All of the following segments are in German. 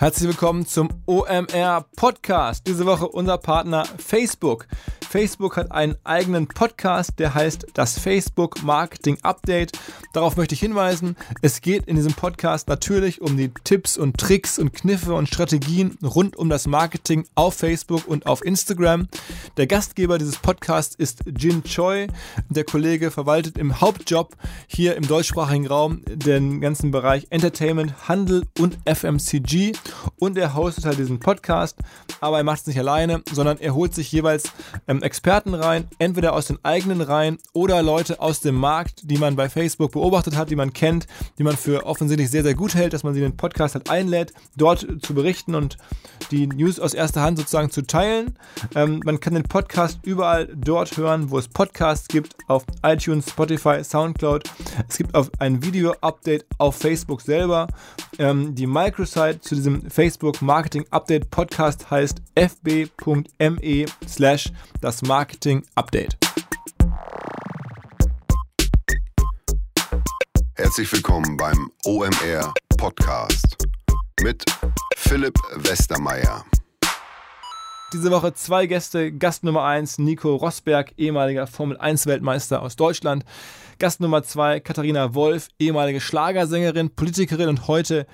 Herzlich willkommen zum OMR Podcast. Diese Woche unser Partner Facebook. Facebook hat einen eigenen Podcast, der heißt das Facebook Marketing Update. Darauf möchte ich hinweisen. Es geht in diesem Podcast natürlich um die Tipps und Tricks und Kniffe und Strategien rund um das Marketing auf Facebook und auf Instagram. Der Gastgeber dieses Podcasts ist Jin Choi. Der Kollege verwaltet im Hauptjob hier im deutschsprachigen Raum den ganzen Bereich Entertainment, Handel und FMCG und er hostet halt diesen Podcast, aber er macht es nicht alleine, sondern er holt sich jeweils ähm, Experten rein, entweder aus den eigenen Reihen oder Leute aus dem Markt, die man bei Facebook beobachtet hat, die man kennt, die man für offensichtlich sehr, sehr gut hält, dass man sie in den Podcast halt einlädt, dort zu berichten und die News aus erster Hand sozusagen zu teilen. Ähm, man kann den Podcast überall dort hören, wo es Podcasts gibt, auf iTunes, Spotify, Soundcloud. Es gibt auch ein Video-Update auf Facebook selber. Ähm, die Microsite zu diesem Facebook Marketing Update Podcast heißt fb.me slash das Marketing Update. Herzlich willkommen beim OMR Podcast mit Philipp Westermeier. Diese Woche zwei Gäste. Gast Nummer 1, Nico Rosberg, ehemaliger Formel 1 Weltmeister aus Deutschland. Gast Nummer 2, Katharina Wolf, ehemalige Schlagersängerin, Politikerin und heute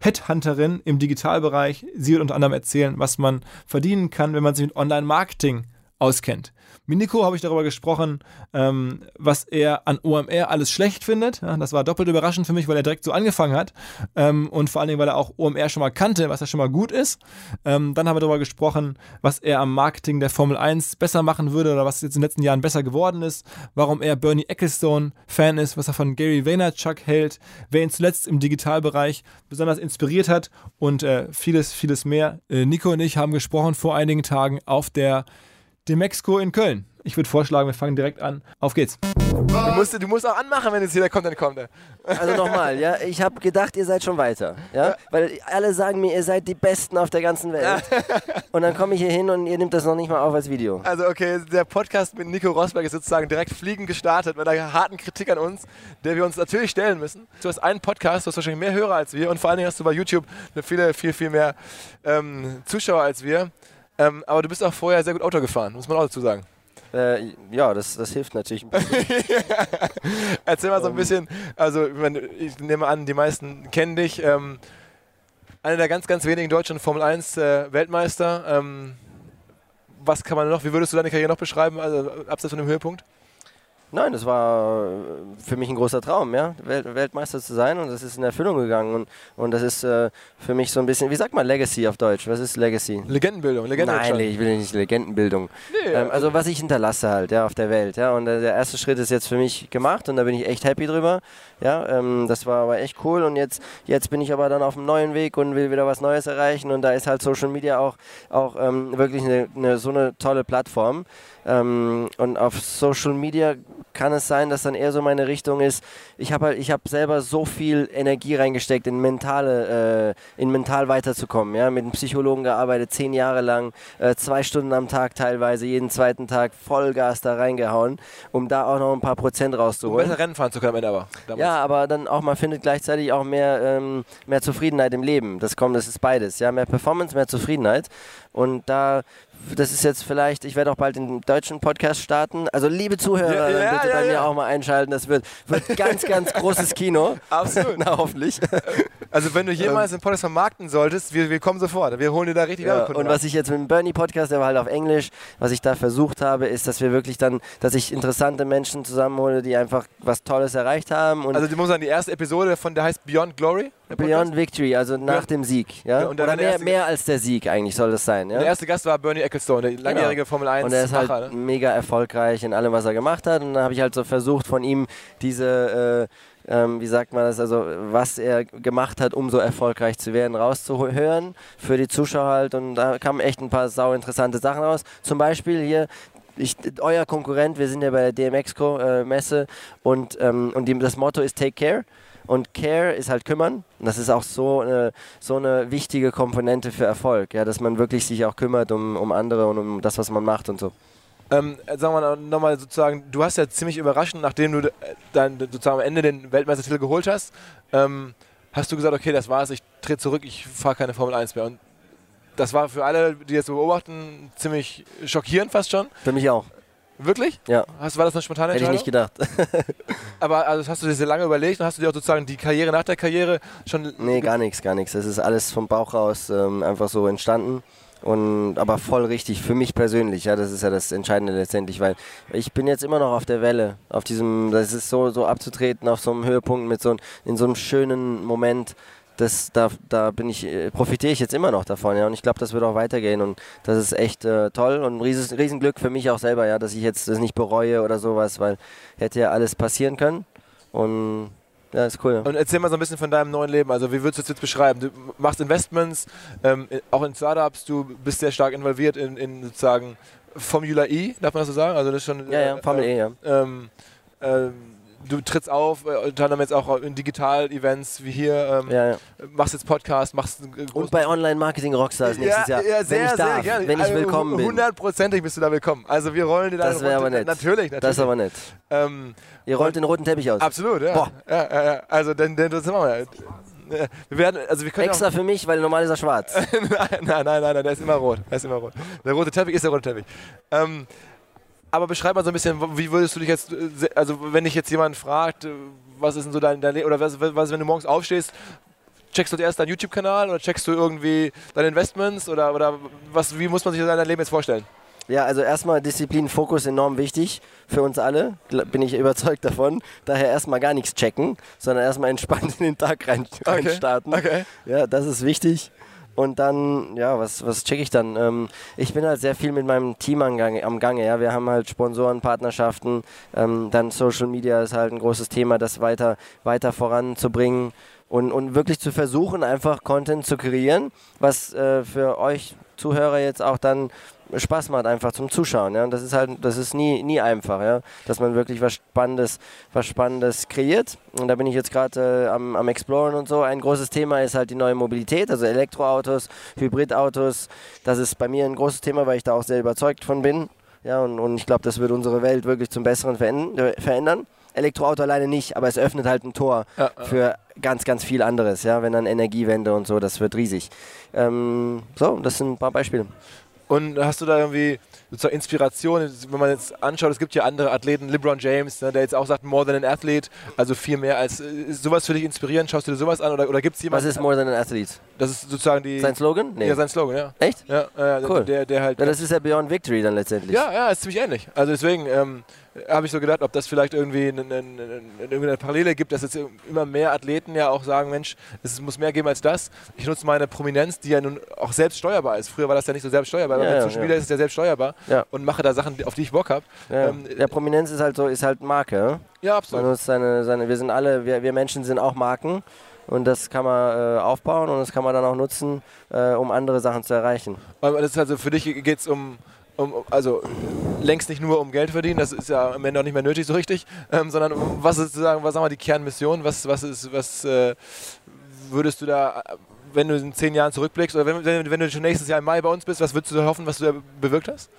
Headhunterin im Digitalbereich. Sie wird unter anderem erzählen, was man verdienen kann, wenn man sich mit Online-Marketing auskennt. Mit Nico habe ich darüber gesprochen, ähm, was er an OMR alles schlecht findet. Ja, das war doppelt überraschend für mich, weil er direkt so angefangen hat. Ähm, und vor allen Dingen, weil er auch OMR schon mal kannte, was ja schon mal gut ist. Ähm, dann haben wir darüber gesprochen, was er am Marketing der Formel 1 besser machen würde oder was jetzt in den letzten Jahren besser geworden ist. Warum er Bernie Ecclestone Fan ist, was er von Gary Vaynerchuk hält, wer ihn zuletzt im Digitalbereich besonders inspiriert hat und äh, vieles, vieles mehr. Äh, Nico und ich haben gesprochen vor einigen Tagen auf der Demexco in Köln. Ich würde vorschlagen, wir fangen direkt an. Auf geht's. Du musst, du musst auch anmachen, wenn jetzt hier der Content kommt. Also nochmal, ja, ich habe gedacht, ihr seid schon weiter, ja, weil alle sagen mir, ihr seid die Besten auf der ganzen Welt. Und dann komme ich hier hin und ihr nehmt das noch nicht mal auf als Video. Also okay, der Podcast mit Nico Rosberg ist sozusagen direkt fliegend gestartet mit einer harten Kritik an uns, der wir uns natürlich stellen müssen. Du hast einen Podcast, du hast wahrscheinlich mehr Hörer als wir und vor allen Dingen hast du bei YouTube viele, viel, viel mehr ähm, Zuschauer als wir. Ähm, aber du bist auch vorher sehr gut Auto gefahren, muss man auch dazu sagen. Äh, ja, das, das hilft natürlich ein bisschen. Erzähl mal so ein ähm. bisschen, also ich nehme an, die meisten kennen dich. Ähm, einer der ganz, ganz wenigen deutschen Formel 1 äh, Weltmeister. Ähm, was kann man noch, wie würdest du deine Karriere noch beschreiben, also abseits von dem Höhepunkt? Nein, das war äh, für mich ein großer Traum, ja, Welt Weltmeister zu sein und das ist in Erfüllung gegangen und, und das ist äh, für mich so ein bisschen, wie sagt man Legacy auf Deutsch? Was ist Legacy? Legendenbildung, Legendenbildung. Nein, ich will nicht Legendenbildung. Nee, ähm, also, also was ich hinterlasse halt, ja, auf der Welt, ja, und äh, der erste Schritt ist jetzt für mich gemacht und da bin ich echt happy drüber, ja, ähm, das war aber echt cool und jetzt, jetzt bin ich aber dann auf einem neuen Weg und will wieder was Neues erreichen und da ist halt Social Media auch, auch ähm, wirklich eine, eine, so eine tolle Plattform. Ähm, und auf Social Media kann es sein, dass dann eher so meine Richtung ist. Ich habe halt, ich habe selber so viel Energie reingesteckt in mentale, äh, in mental weiterzukommen. Ja, mit einem Psychologen gearbeitet, zehn Jahre lang, äh, zwei Stunden am Tag teilweise, jeden zweiten Tag Vollgas da reingehauen, um da auch noch ein paar Prozent rauszuholen. Um besser Rennen fahren zu können, aber. Damals. Ja, aber dann auch man findet gleichzeitig auch mehr, ähm, mehr Zufriedenheit im Leben. Das kommt, das ist beides. Ja, mehr Performance, mehr Zufriedenheit. Und da das ist jetzt vielleicht, ich werde auch bald den deutschen Podcast starten. Also liebe Zuhörer, ja, ja, bitte ja, bei mir auch mal einschalten. Das wird, wird ganz, ganz großes Kino. Absolut. Na, hoffentlich. Also wenn du jemals ähm, einen Podcast vermarkten solltest, wir, wir kommen sofort. Wir holen dir da richtig ja, Und was ich jetzt mit dem Bernie Podcast, der war halt auf Englisch, was ich da versucht habe, ist, dass wir wirklich dann, dass ich interessante Menschen zusammenhole, die einfach was Tolles erreicht haben. also du musst sagen, die erste Episode von der heißt Beyond Glory? Beyond Victory, also nach ja. dem Sieg. Ja? Oder mehr, mehr als der Sieg eigentlich soll das sein. Ja? Der erste Gast war Bernie Ecclestone, der langjährige genau. Formel 1 Und er ist halt ne? mega erfolgreich in allem, was er gemacht hat. Und dann habe ich halt so versucht, von ihm diese... Äh, ähm, wie sagt man das, also was er gemacht hat, um so erfolgreich zu werden, rauszuhören für die Zuschauer halt. Und da kamen echt ein paar sau interessante Sachen raus. Zum Beispiel hier ich, euer Konkurrent, wir sind ja bei der DMX-Messe äh, und, ähm, und die, das Motto ist Take Care. Und Care ist halt kümmern. Und das ist auch so eine, so eine wichtige Komponente für Erfolg, ja, dass man wirklich sich auch kümmert um, um andere und um das, was man macht und so. Ähm, sagen wir nochmal sozusagen, du hast ja ziemlich überraschend, nachdem du äh, dann sozusagen am Ende den Weltmeistertitel geholt hast, ähm, hast du gesagt, okay, das war's, ich trete zurück, ich fahre keine Formel 1 mehr. Und das war für alle, die das beobachten, ziemlich schockierend fast schon. Für mich auch. Wirklich? Ja. Hast, war das eine spontane Hätte ich Entscheidung? nicht gedacht. Aber also, hast du dir sehr lange überlegt und hast du dir auch sozusagen die Karriere nach der Karriere schon. nee, gar nichts, gar nichts. Das ist alles vom Bauch raus ähm, einfach so entstanden. Und, aber voll richtig, für mich persönlich, ja, das ist ja das Entscheidende letztendlich, weil ich bin jetzt immer noch auf der Welle, auf diesem, das ist so, so abzutreten, auf so einem Höhepunkt mit so, in so einem schönen Moment, das, da, da bin ich, äh, profitiere ich jetzt immer noch davon, ja, und ich glaube, das wird auch weitergehen und das ist echt äh, toll und ein Riesenglück für mich auch selber, ja, dass ich jetzt das nicht bereue oder sowas, weil hätte ja alles passieren können und ja, ist cool. Und erzähl mal so ein bisschen von deinem neuen Leben. Also, wie würdest du es jetzt beschreiben? Du machst Investments, ähm, auch in Startups, du bist sehr stark involviert in, in sozusagen Formula E, darf man das so sagen? Also, das ist schon. Ja, ja, äh, Formel E, ja. Ähm, ähm, du trittst auf, äh, unter anderem jetzt auch in Digital-Events wie hier, ähm, ja, ja. machst jetzt Podcast, machst Und bei Online-Marketing-Rockstars nächstes Jahr. Ja, sehr, wenn ich darf, gerne. wenn ich Also, willkommen bin. Hundertprozentig bist du da willkommen. Also wir rollen dir da Das wäre aber nett. Natürlich, natürlich. Das ist aber nett. ähm, Ihr rollt den roten Teppich aus. absolut, ja. Boah. ja, ja, ja. Also dann, dann das machen wir. Ja. Wir werden, also wir Extra für mich, weil normal ist er schwarz. Nein, nein, nein, nein, der ist immer rot. Der ist immer rot. Der rote Teppich ist der rote Teppich. Ähm, aber beschreib mal so ein bisschen, wie würdest du dich jetzt, äh, also wenn dich jetzt jemand fragt, äh, was ist denn so dein, dein Leben, oder was, was, wenn du morgens aufstehst, checkst du erst deinen YouTube-Kanal oder checkst du irgendwie deine Investments oder, oder was, wie muss man sich dein Leben jetzt vorstellen? Ja, also erstmal Disziplin, Fokus enorm wichtig für uns alle, bin ich überzeugt davon. Daher erstmal gar nichts checken, sondern erstmal entspannt in den Tag rein, rein starten. Okay. Ja, das ist wichtig. Und dann, ja, was, was checke ich dann? Ähm, ich bin halt sehr viel mit meinem Team am Gange. Am Gange ja. Wir haben halt Sponsoren, Partnerschaften, ähm, dann Social Media ist halt ein großes Thema, das weiter, weiter voranzubringen und, und wirklich zu versuchen, einfach Content zu kreieren, was äh, für euch Zuhörer jetzt auch dann Spaß macht einfach zum Zuschauen. Ja? Und das ist halt, das ist nie, nie einfach, ja? dass man wirklich was Spannendes, was Spannendes kreiert. Und da bin ich jetzt gerade äh, am, am Exploren und so. Ein großes Thema ist halt die neue Mobilität, also Elektroautos, Hybridautos. Das ist bei mir ein großes Thema, weil ich da auch sehr überzeugt von bin. Ja, und, und ich glaube, das wird unsere Welt wirklich zum Besseren verändern. Äh. Elektroauto alleine nicht, aber es öffnet halt ein Tor Ja, ja. für ganz, ganz viel anderes. Ja, wenn dann Energiewende und so, das wird riesig. Ähm, so, das sind ein paar Beispiele. Und hast du da irgendwie sozusagen Inspiration, wenn man jetzt anschaut, es gibt ja andere Athleten, LeBron James, ne, der jetzt auch sagt, more than an athlete, also viel mehr als, äh, ist sowas für dich inspirierend? Schaust du dir sowas an oder, oder gibt es Was jemanden? ist More Than an Athlete? Das ist sozusagen die... Sein Slogan? Nee. Ja, sein Slogan, ja. Echt? Ja, äh, Cool. der, der halt... Ja, das ist ja Beyond Victory dann letztendlich. Ja, ja, ist ziemlich ähnlich. Also deswegen ähm, habe ich so gedacht, ob das vielleicht irgendwie eine, eine, eine, Parallele gibt, dass jetzt immer mehr Athleten ja auch sagen, Mensch, es muss mehr geben als das. Ich nutze meine Prominenz, die ja nun auch selbst steuerbar ist. Früher war das ja nicht so selbst steuerbar, aber Ja, mit ja, Social ja. Ist es ja selbst steuerbar Ja. und mache da Sachen, auf die ich Bock habe. Ja. Ähm, ja, Prominenz ist halt so, ist halt Marke. ja? Man absolut. nutzt seine, seine, wir sind alle, wir, wir Menschen sind auch Marken und das kann man äh, aufbauen und das kann man dann auch nutzen, äh, um andere Sachen zu erreichen. Das ist also für dich geht es um, um, also längst nicht nur um Geld verdienen, das ist ja am Ende auch nicht mehr nötig so richtig, ähm, sondern um, was ist sozusagen, was sagen wir die Kernmission, was, was ist, was äh, würdest du da, wenn du in zehn Jahren zurückblickst oder wenn, wenn, wenn du schon nächstes Jahr im Mai bei uns bist, was würdest du hoffen, was du da bewirkt hast?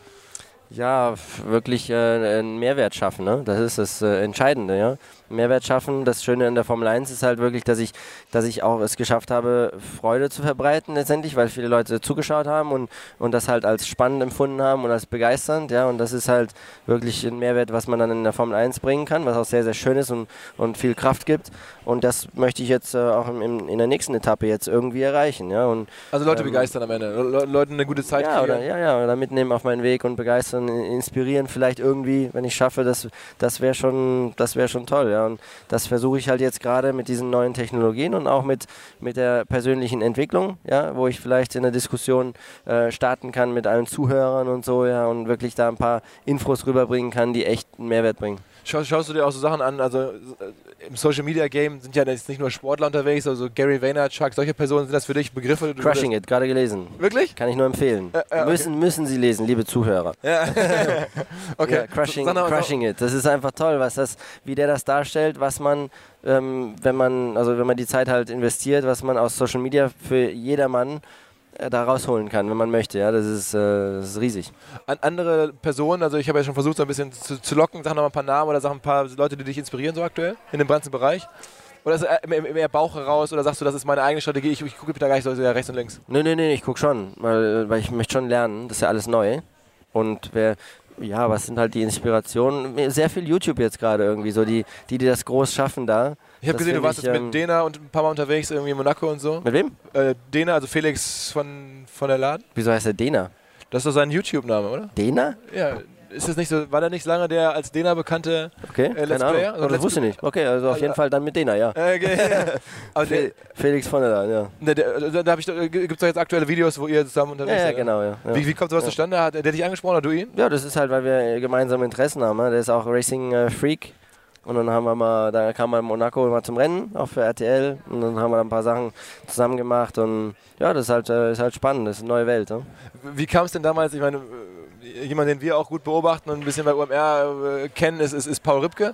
Ja, wirklich äh, einen Mehrwert schaffen, ne? das ist das äh, Entscheidende. Ja? Mehrwert schaffen, das Schöne in der Formel 1 ist halt wirklich, dass ich, dass ich auch es geschafft habe, Freude zu verbreiten letztendlich, weil viele Leute zugeschaut haben und, und das halt als spannend empfunden haben und als begeisternd. Ja? Und das ist halt wirklich ein Mehrwert, was man dann in der Formel 1 bringen kann, was auch sehr, sehr schön ist und, und viel Kraft gibt. Und das möchte ich jetzt äh, auch im, im, in der nächsten Etappe jetzt irgendwie erreichen. Ja? Und Also Leute Ähm, begeistern am Ende, Le Leuten eine gute Zeit ja, kriegen. oder, ja, ja, oder mitnehmen auf meinen Weg und begeistern, in- inspirieren vielleicht irgendwie, wenn ich schaffe, das, das wäre schon, das wär schon toll. Ja. Und das versuche ich halt jetzt gerade mit diesen neuen Technologien und auch mit, mit der persönlichen Entwicklung, ja, wo ich vielleicht in der Diskussion äh, starten kann mit allen Zuhörern und so, ja, und wirklich da ein paar Infos rüberbringen kann, die echt einen Mehrwert bringen. Schau, schaust du dir auch so Sachen an, also äh, im Social Media Game sind ja jetzt nicht nur Sportler unterwegs, also Gary Vaynerchuk, solche Personen, sind das für dich Begriffe? Crushing It, gerade gelesen. Wirklich? Kann ich nur empfehlen. Äh, äh, okay. müssen, müssen Sie lesen, liebe Zuhörer. Ja. okay. Ja, crushing, crushing it. Das ist einfach toll, was das, wie der das darstellt, was man, ähm, wenn man, also wenn man die Zeit halt investiert, was man aus Social Media für jedermann da rausholen kann, wenn man möchte. Ja, das ist, äh, das ist riesig. An andere Personen, also ich habe ja schon versucht, so ein bisschen zu, zu locken, sag noch mal ein paar Namen oder sag ein paar Leute, die dich inspirieren so aktuell in dem ganzen Bereich. Oder ist es mehr, mehr Bauch heraus? Oder sagst du, das ist meine eigene Strategie? Ich, ich gucke da gar nicht so rechts und links. Nee, nee, nee, ich gucke schon, weil, weil ich möchte schon lernen. Das ist ja alles neu. Und wer, ja, was sind halt die Inspirationen? Sehr viel YouTube jetzt gerade irgendwie, so die, die, die das groß schaffen da. Ich habe gesehen, du warst ich, jetzt ähm, mit Dena und ein paar Mal unterwegs, irgendwie in Monaco und so. Mit wem? Äh, Dena, also Felix von, von der Laden. Wieso heißt der Dena? Das ist doch sein YouTube-Name, oder? Dena? Ja. Ist das nicht so, war der nicht lange der als Dena bekannte Okay, Äh, Let's keine Ahnung. Player? Oh, das Let's wusste ich nicht. Okay, also auf Also, jeden Fall dann mit Dena, ja. Äh, okay. Der, Fe- Felix von der Leyen, ja. der, der, da, da gibt es doch jetzt aktuelle Videos, wo ihr zusammen Ja, unterwegs ja, seid. genau, ja. ja. Wie, wie kommt sowas zustande? Hat der dich angesprochen oder du ihn? Ja, das ist halt, weil wir gemeinsame Interessen haben. Ne? Der ist auch Racing-Freak. Und dann haben wir mal, da kam mal Monaco mal zum Rennen, auch für RTL. Und dann haben wir da ein paar Sachen zusammen gemacht. Und ja, das ist halt, äh, ist halt spannend, das ist eine neue Welt. Ne? Wie kam es denn damals? Ich meine, äh, jemand, den wir auch gut beobachten und ein bisschen bei UMR äh, kennen, ist, ist, ist Paul Ripke.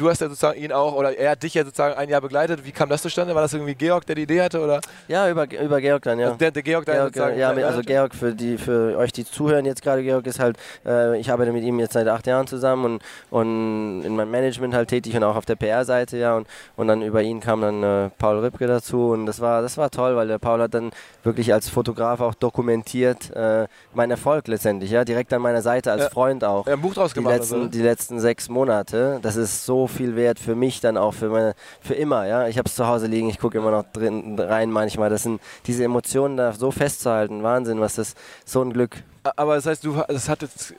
Du hast ja sozusagen ihn auch, oder er hat dich ja sozusagen ein Jahr begleitet. Wie kam das zustande? War das irgendwie Georg, der die Idee hatte? Oder Ja, über, über Georg dann, ja. Also der, der Georg, der Georg, sozusagen. ja, also? Georg, für, die, für euch, die zuhören jetzt gerade, Georg ist halt, äh, ich arbeite mit ihm jetzt seit acht Jahren zusammen und, und in meinem Management halt tätig und auch auf der PR-Seite, ja, und, und dann über ihn kam dann äh, Paul Ripke dazu und das war, das war toll, weil der Paul hat dann wirklich als Fotograf auch dokumentiert äh, meinen Erfolg letztendlich, ja, direkt an meiner Seite als Ja. Freund auch. Hat ein Buch draus Die gemacht. letzten, also. die letzten sechs Monate, das ist so viel wert für mich dann auch, für, meine, für immer. Ja? Ich habe es zu Hause liegen, ich gucke immer noch drin rein manchmal. Das sind diese Emotionen da so festzuhalten, Wahnsinn, was das, so ein Glück. Aber das heißt, du, das hat jetzt,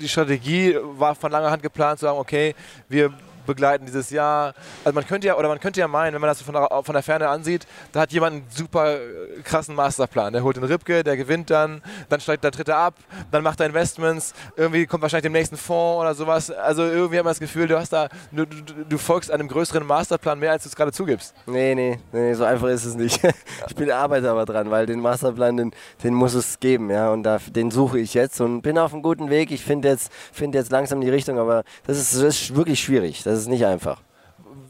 die Strategie war von langer Hand geplant, zu sagen, okay, wir begleiten dieses Jahr. Also man könnte ja, oder man könnte ja meinen, wenn man das von der, von der Ferne ansieht, da hat jemand einen super äh, krassen Masterplan. Der holt den Ripke, der gewinnt dann, dann steigt der Dritte ab, dann macht er Investments, irgendwie kommt wahrscheinlich dem nächsten Fonds oder sowas. Also irgendwie hat man das Gefühl, du hast da, du, du, du folgst einem größeren Masterplan mehr, als du es gerade zugibst. Nee, nee, nee, so einfach ist es nicht. Ich bin arbeite aber dran, weil den Masterplan, den, den muss es geben, ja, und da, den suche ich jetzt und bin auf einem guten Weg. Ich finde jetzt, finde jetzt langsam die Richtung, aber das ist, das ist wirklich schwierig. Das ist nicht einfach.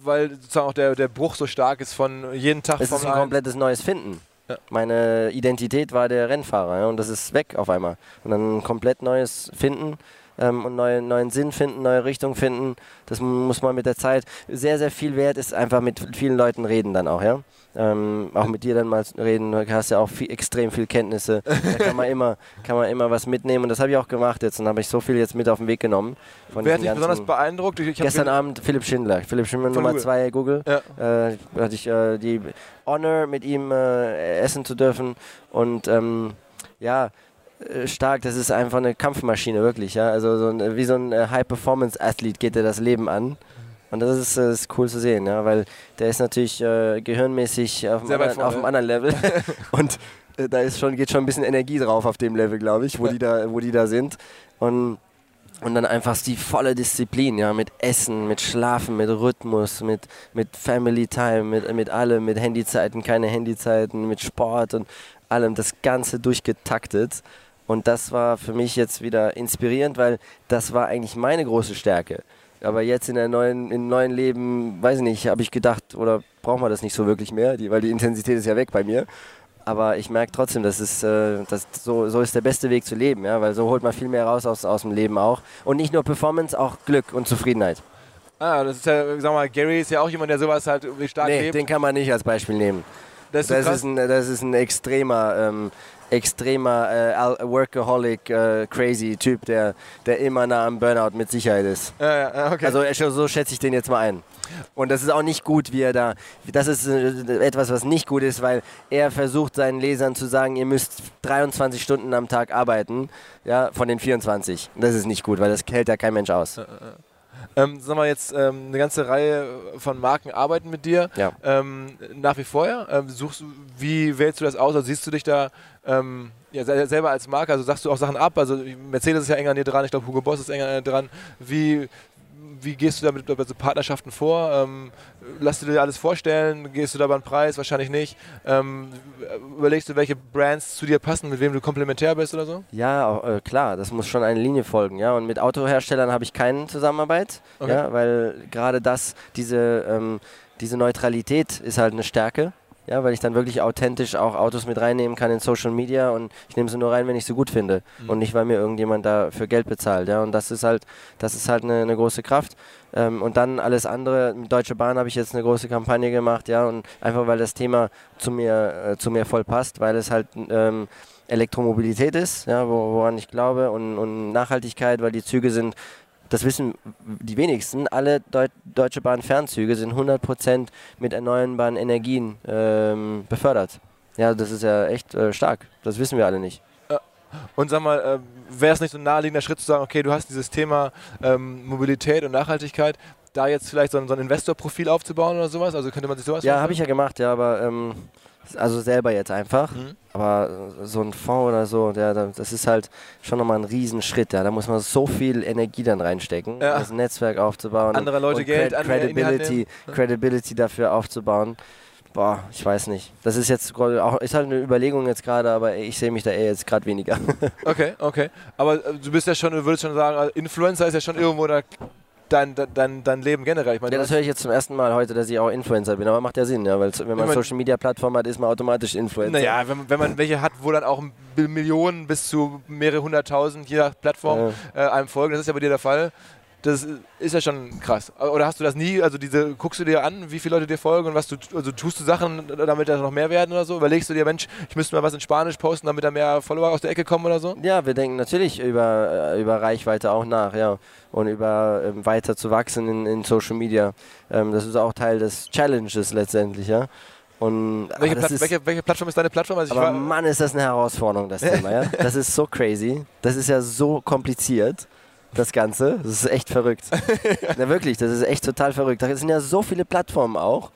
Weil sozusagen auch der, der Bruch so stark ist von jeden Tag Es ist ein 1. komplettes neues Finden. Ja. Meine Identität war der Rennfahrer ja, und das ist weg auf einmal. Und dann ein komplett neues Finden ähm, und neue, neuen Sinn finden, neue Richtung finden. Das muss man mit der Zeit. Sehr, sehr viel wert ist einfach mit vielen Leuten reden dann auch, ja. Ähm, auch mit dir dann mal reden, du hast ja auch viel, extrem viel Kenntnisse. Da kann man immer, kann man immer was mitnehmen und das habe ich auch gemacht jetzt und habe ich so viel jetzt mit auf den Weg genommen. Von Wer hat dich besonders beeindruckt? Ich, Gestern ge- Abend Philipp Schindler. Philipp Schindler Nummer Google. 2 Google. Ja. Äh, hatte ich äh, die Honor, mit ihm äh, essen zu dürfen. Und ähm, ja, stark, das ist einfach eine Kampfmaschine, wirklich. Ja? Also so ein, wie so ein äh, High-Performance-Athlet geht er das Leben an. Und das ist, äh, ist cool zu sehen, ja? weil der ist natürlich äh, gehirnmäßig auf, einem anderen Level. Und äh, da ist schon, geht schon ein bisschen Energie drauf auf dem Level, glaube ich, wo, Ja. die da, wo die da sind. Und und dann einfach die volle Disziplin, ja, mit Essen, mit Schlafen, mit Rhythmus, mit, mit Family Time, mit, mit allem, mit Handyzeiten, keine Handyzeiten, mit Sport und allem, das Ganze durchgetaktet. Und das war für mich jetzt wieder inspirierend, weil das war eigentlich meine große Stärke. Aber jetzt in der neuen, im neuen Leben, weiß ich nicht, habe ich gedacht, oder braucht man das nicht so wirklich mehr, die, weil die Intensität ist ja weg bei mir. Aber ich merke trotzdem, das ist, äh, das, so, so ist der beste Weg zu leben, ja? weil so holt man viel mehr raus aus, aus dem Leben auch. Und nicht nur Performance, auch Glück und Zufriedenheit. Ah, das ist ja, sag mal, Gary ist ja auch jemand, der sowas halt irgendwie stark Nee, lebt. den kann man nicht als Beispiel nehmen. das ist Das ist ein, das ist ein extremer, ähm, extremer äh, Workaholic, äh, crazy Typ, der, der immer nah am Burnout mit Sicherheit ist. ja, ja, okay. Also äh, so schätze ich den jetzt mal ein. Und das ist auch nicht gut, wie er da. Das ist äh, etwas, was nicht gut ist, weil er versucht seinen Lesern zu sagen, ihr müsst 23 Stunden am Tag arbeiten, ja, von den 24. Das ist nicht gut, weil das hält ja kein Mensch aus. ähm, sag mal jetzt, ähm, eine ganze Reihe von Marken arbeiten mit dir. Ja. Ähm, nach wie vor, ja? Ähm, suchst du, wie wählst du das aus? Also siehst du dich da ähm, ja, se- selber als Marke? Also sagst du auch Sachen ab? Also Mercedes ist ja eng an dir dran, ich glaube Hugo Boss ist enger an dir dran. Wie, wie gehst du da mit bei so Partnerschaften vor? Ähm, lass du dir alles vorstellen? Gehst du da beim Preis? Wahrscheinlich nicht. Ähm, überlegst du, welche Brands zu dir passen, mit wem du komplementär bist oder so? Ja, äh, klar, das muss schon eine Linie folgen, ja. Und mit Autoherstellern habe ich keine Zusammenarbeit, Okay. ja, weil gerade das, diese, ähm, diese Neutralität ist halt eine Stärke. Ja, weil ich dann wirklich authentisch auch Autos mit reinnehmen kann in Social Media und ich nehme sie nur rein, wenn ich sie gut finde Mhm. und nicht, weil mir irgendjemand dafür Geld bezahlt. Ja, und das ist halt, das ist halt eine, eine große Kraft. Ähm, und dann alles andere. Mit Deutsche Bahn habe ich jetzt eine große Kampagne gemacht, ja, und einfach weil das Thema zu mir, äh, zu mir voll passt, weil es halt ähm, Elektromobilität ist, ja, wo, woran ich glaube, und, und Nachhaltigkeit, weil die Züge sind das wissen die wenigsten, alle Deu Deutsche Bahn Fernzüge sind 100% mit erneuerbaren Energien ähm, befördert. Ja, das ist ja echt äh, stark. Das wissen wir alle nicht. Und sag mal, äh, wäre es nicht so ein naheliegender Schritt zu sagen, okay, du hast dieses Thema ähm, Mobilität und Nachhaltigkeit, da jetzt vielleicht so ein, so ein Investorprofil aufzubauen oder sowas? Also könnte man sich sowas Ja, habe ich ja gemacht, ja, aber ähm, also selber jetzt einfach. Mhm. Aber so ein Fonds oder so, der, der, das ist halt schon nochmal ein Riesenschritt. Ja. Da muss man so viel Energie dann reinstecken, Ja. das Netzwerk aufzubauen. Andere Leute und Geld Hand Credibility, Credibility dafür aufzubauen. Boah, ich weiß nicht. Das ist jetzt auch, ist halt eine Überlegung jetzt gerade, aber ich sehe mich da eher jetzt gerade weniger. Okay, okay. Aber äh, du bist ja schon, du würdest schon sagen, also Influencer ist ja schon irgendwo da, dein, dein, dein Leben generell. Ich meine, Ja, das höre ich jetzt zum ersten Mal heute, dass ich auch Influencer bin, aber macht ja Sinn, ja, weil wenn man mein- Social Media Plattform hat, ist man automatisch Influencer. Naja, wenn, wenn man welche hat, wo dann auch Millionen bis zu mehrere hunderttausend je nach Plattform äh, einem folgen, das ist ja bei dir der Fall. Das ist ja schon krass. Oder hast du das nie, also diese, guckst du dir an, wie viele Leute dir folgen und was du, also tust du Sachen, damit da noch mehr werden oder so? Überlegst du dir, Mensch, ich müsste mal was in Spanisch posten, damit da mehr Follower aus der Ecke kommen oder so? Ja, wir denken natürlich über, äh, über Reichweite auch nach, ja. Und über ähm, weiter zu wachsen in, in Social Media. Ähm, das ist auch Teil des Challenges letztendlich, ja. Und, aber Welche, Platt, ist, welche, welche Plattform ist deine Plattform? Also aber Mann, ist das eine Herausforderung, das Thema, ja. Das ist so crazy. Das ist ja so kompliziert, das Ganze. Das ist echt verrückt. Na wirklich, das ist echt total verrückt. Da sind ja so viele Plattformen auch.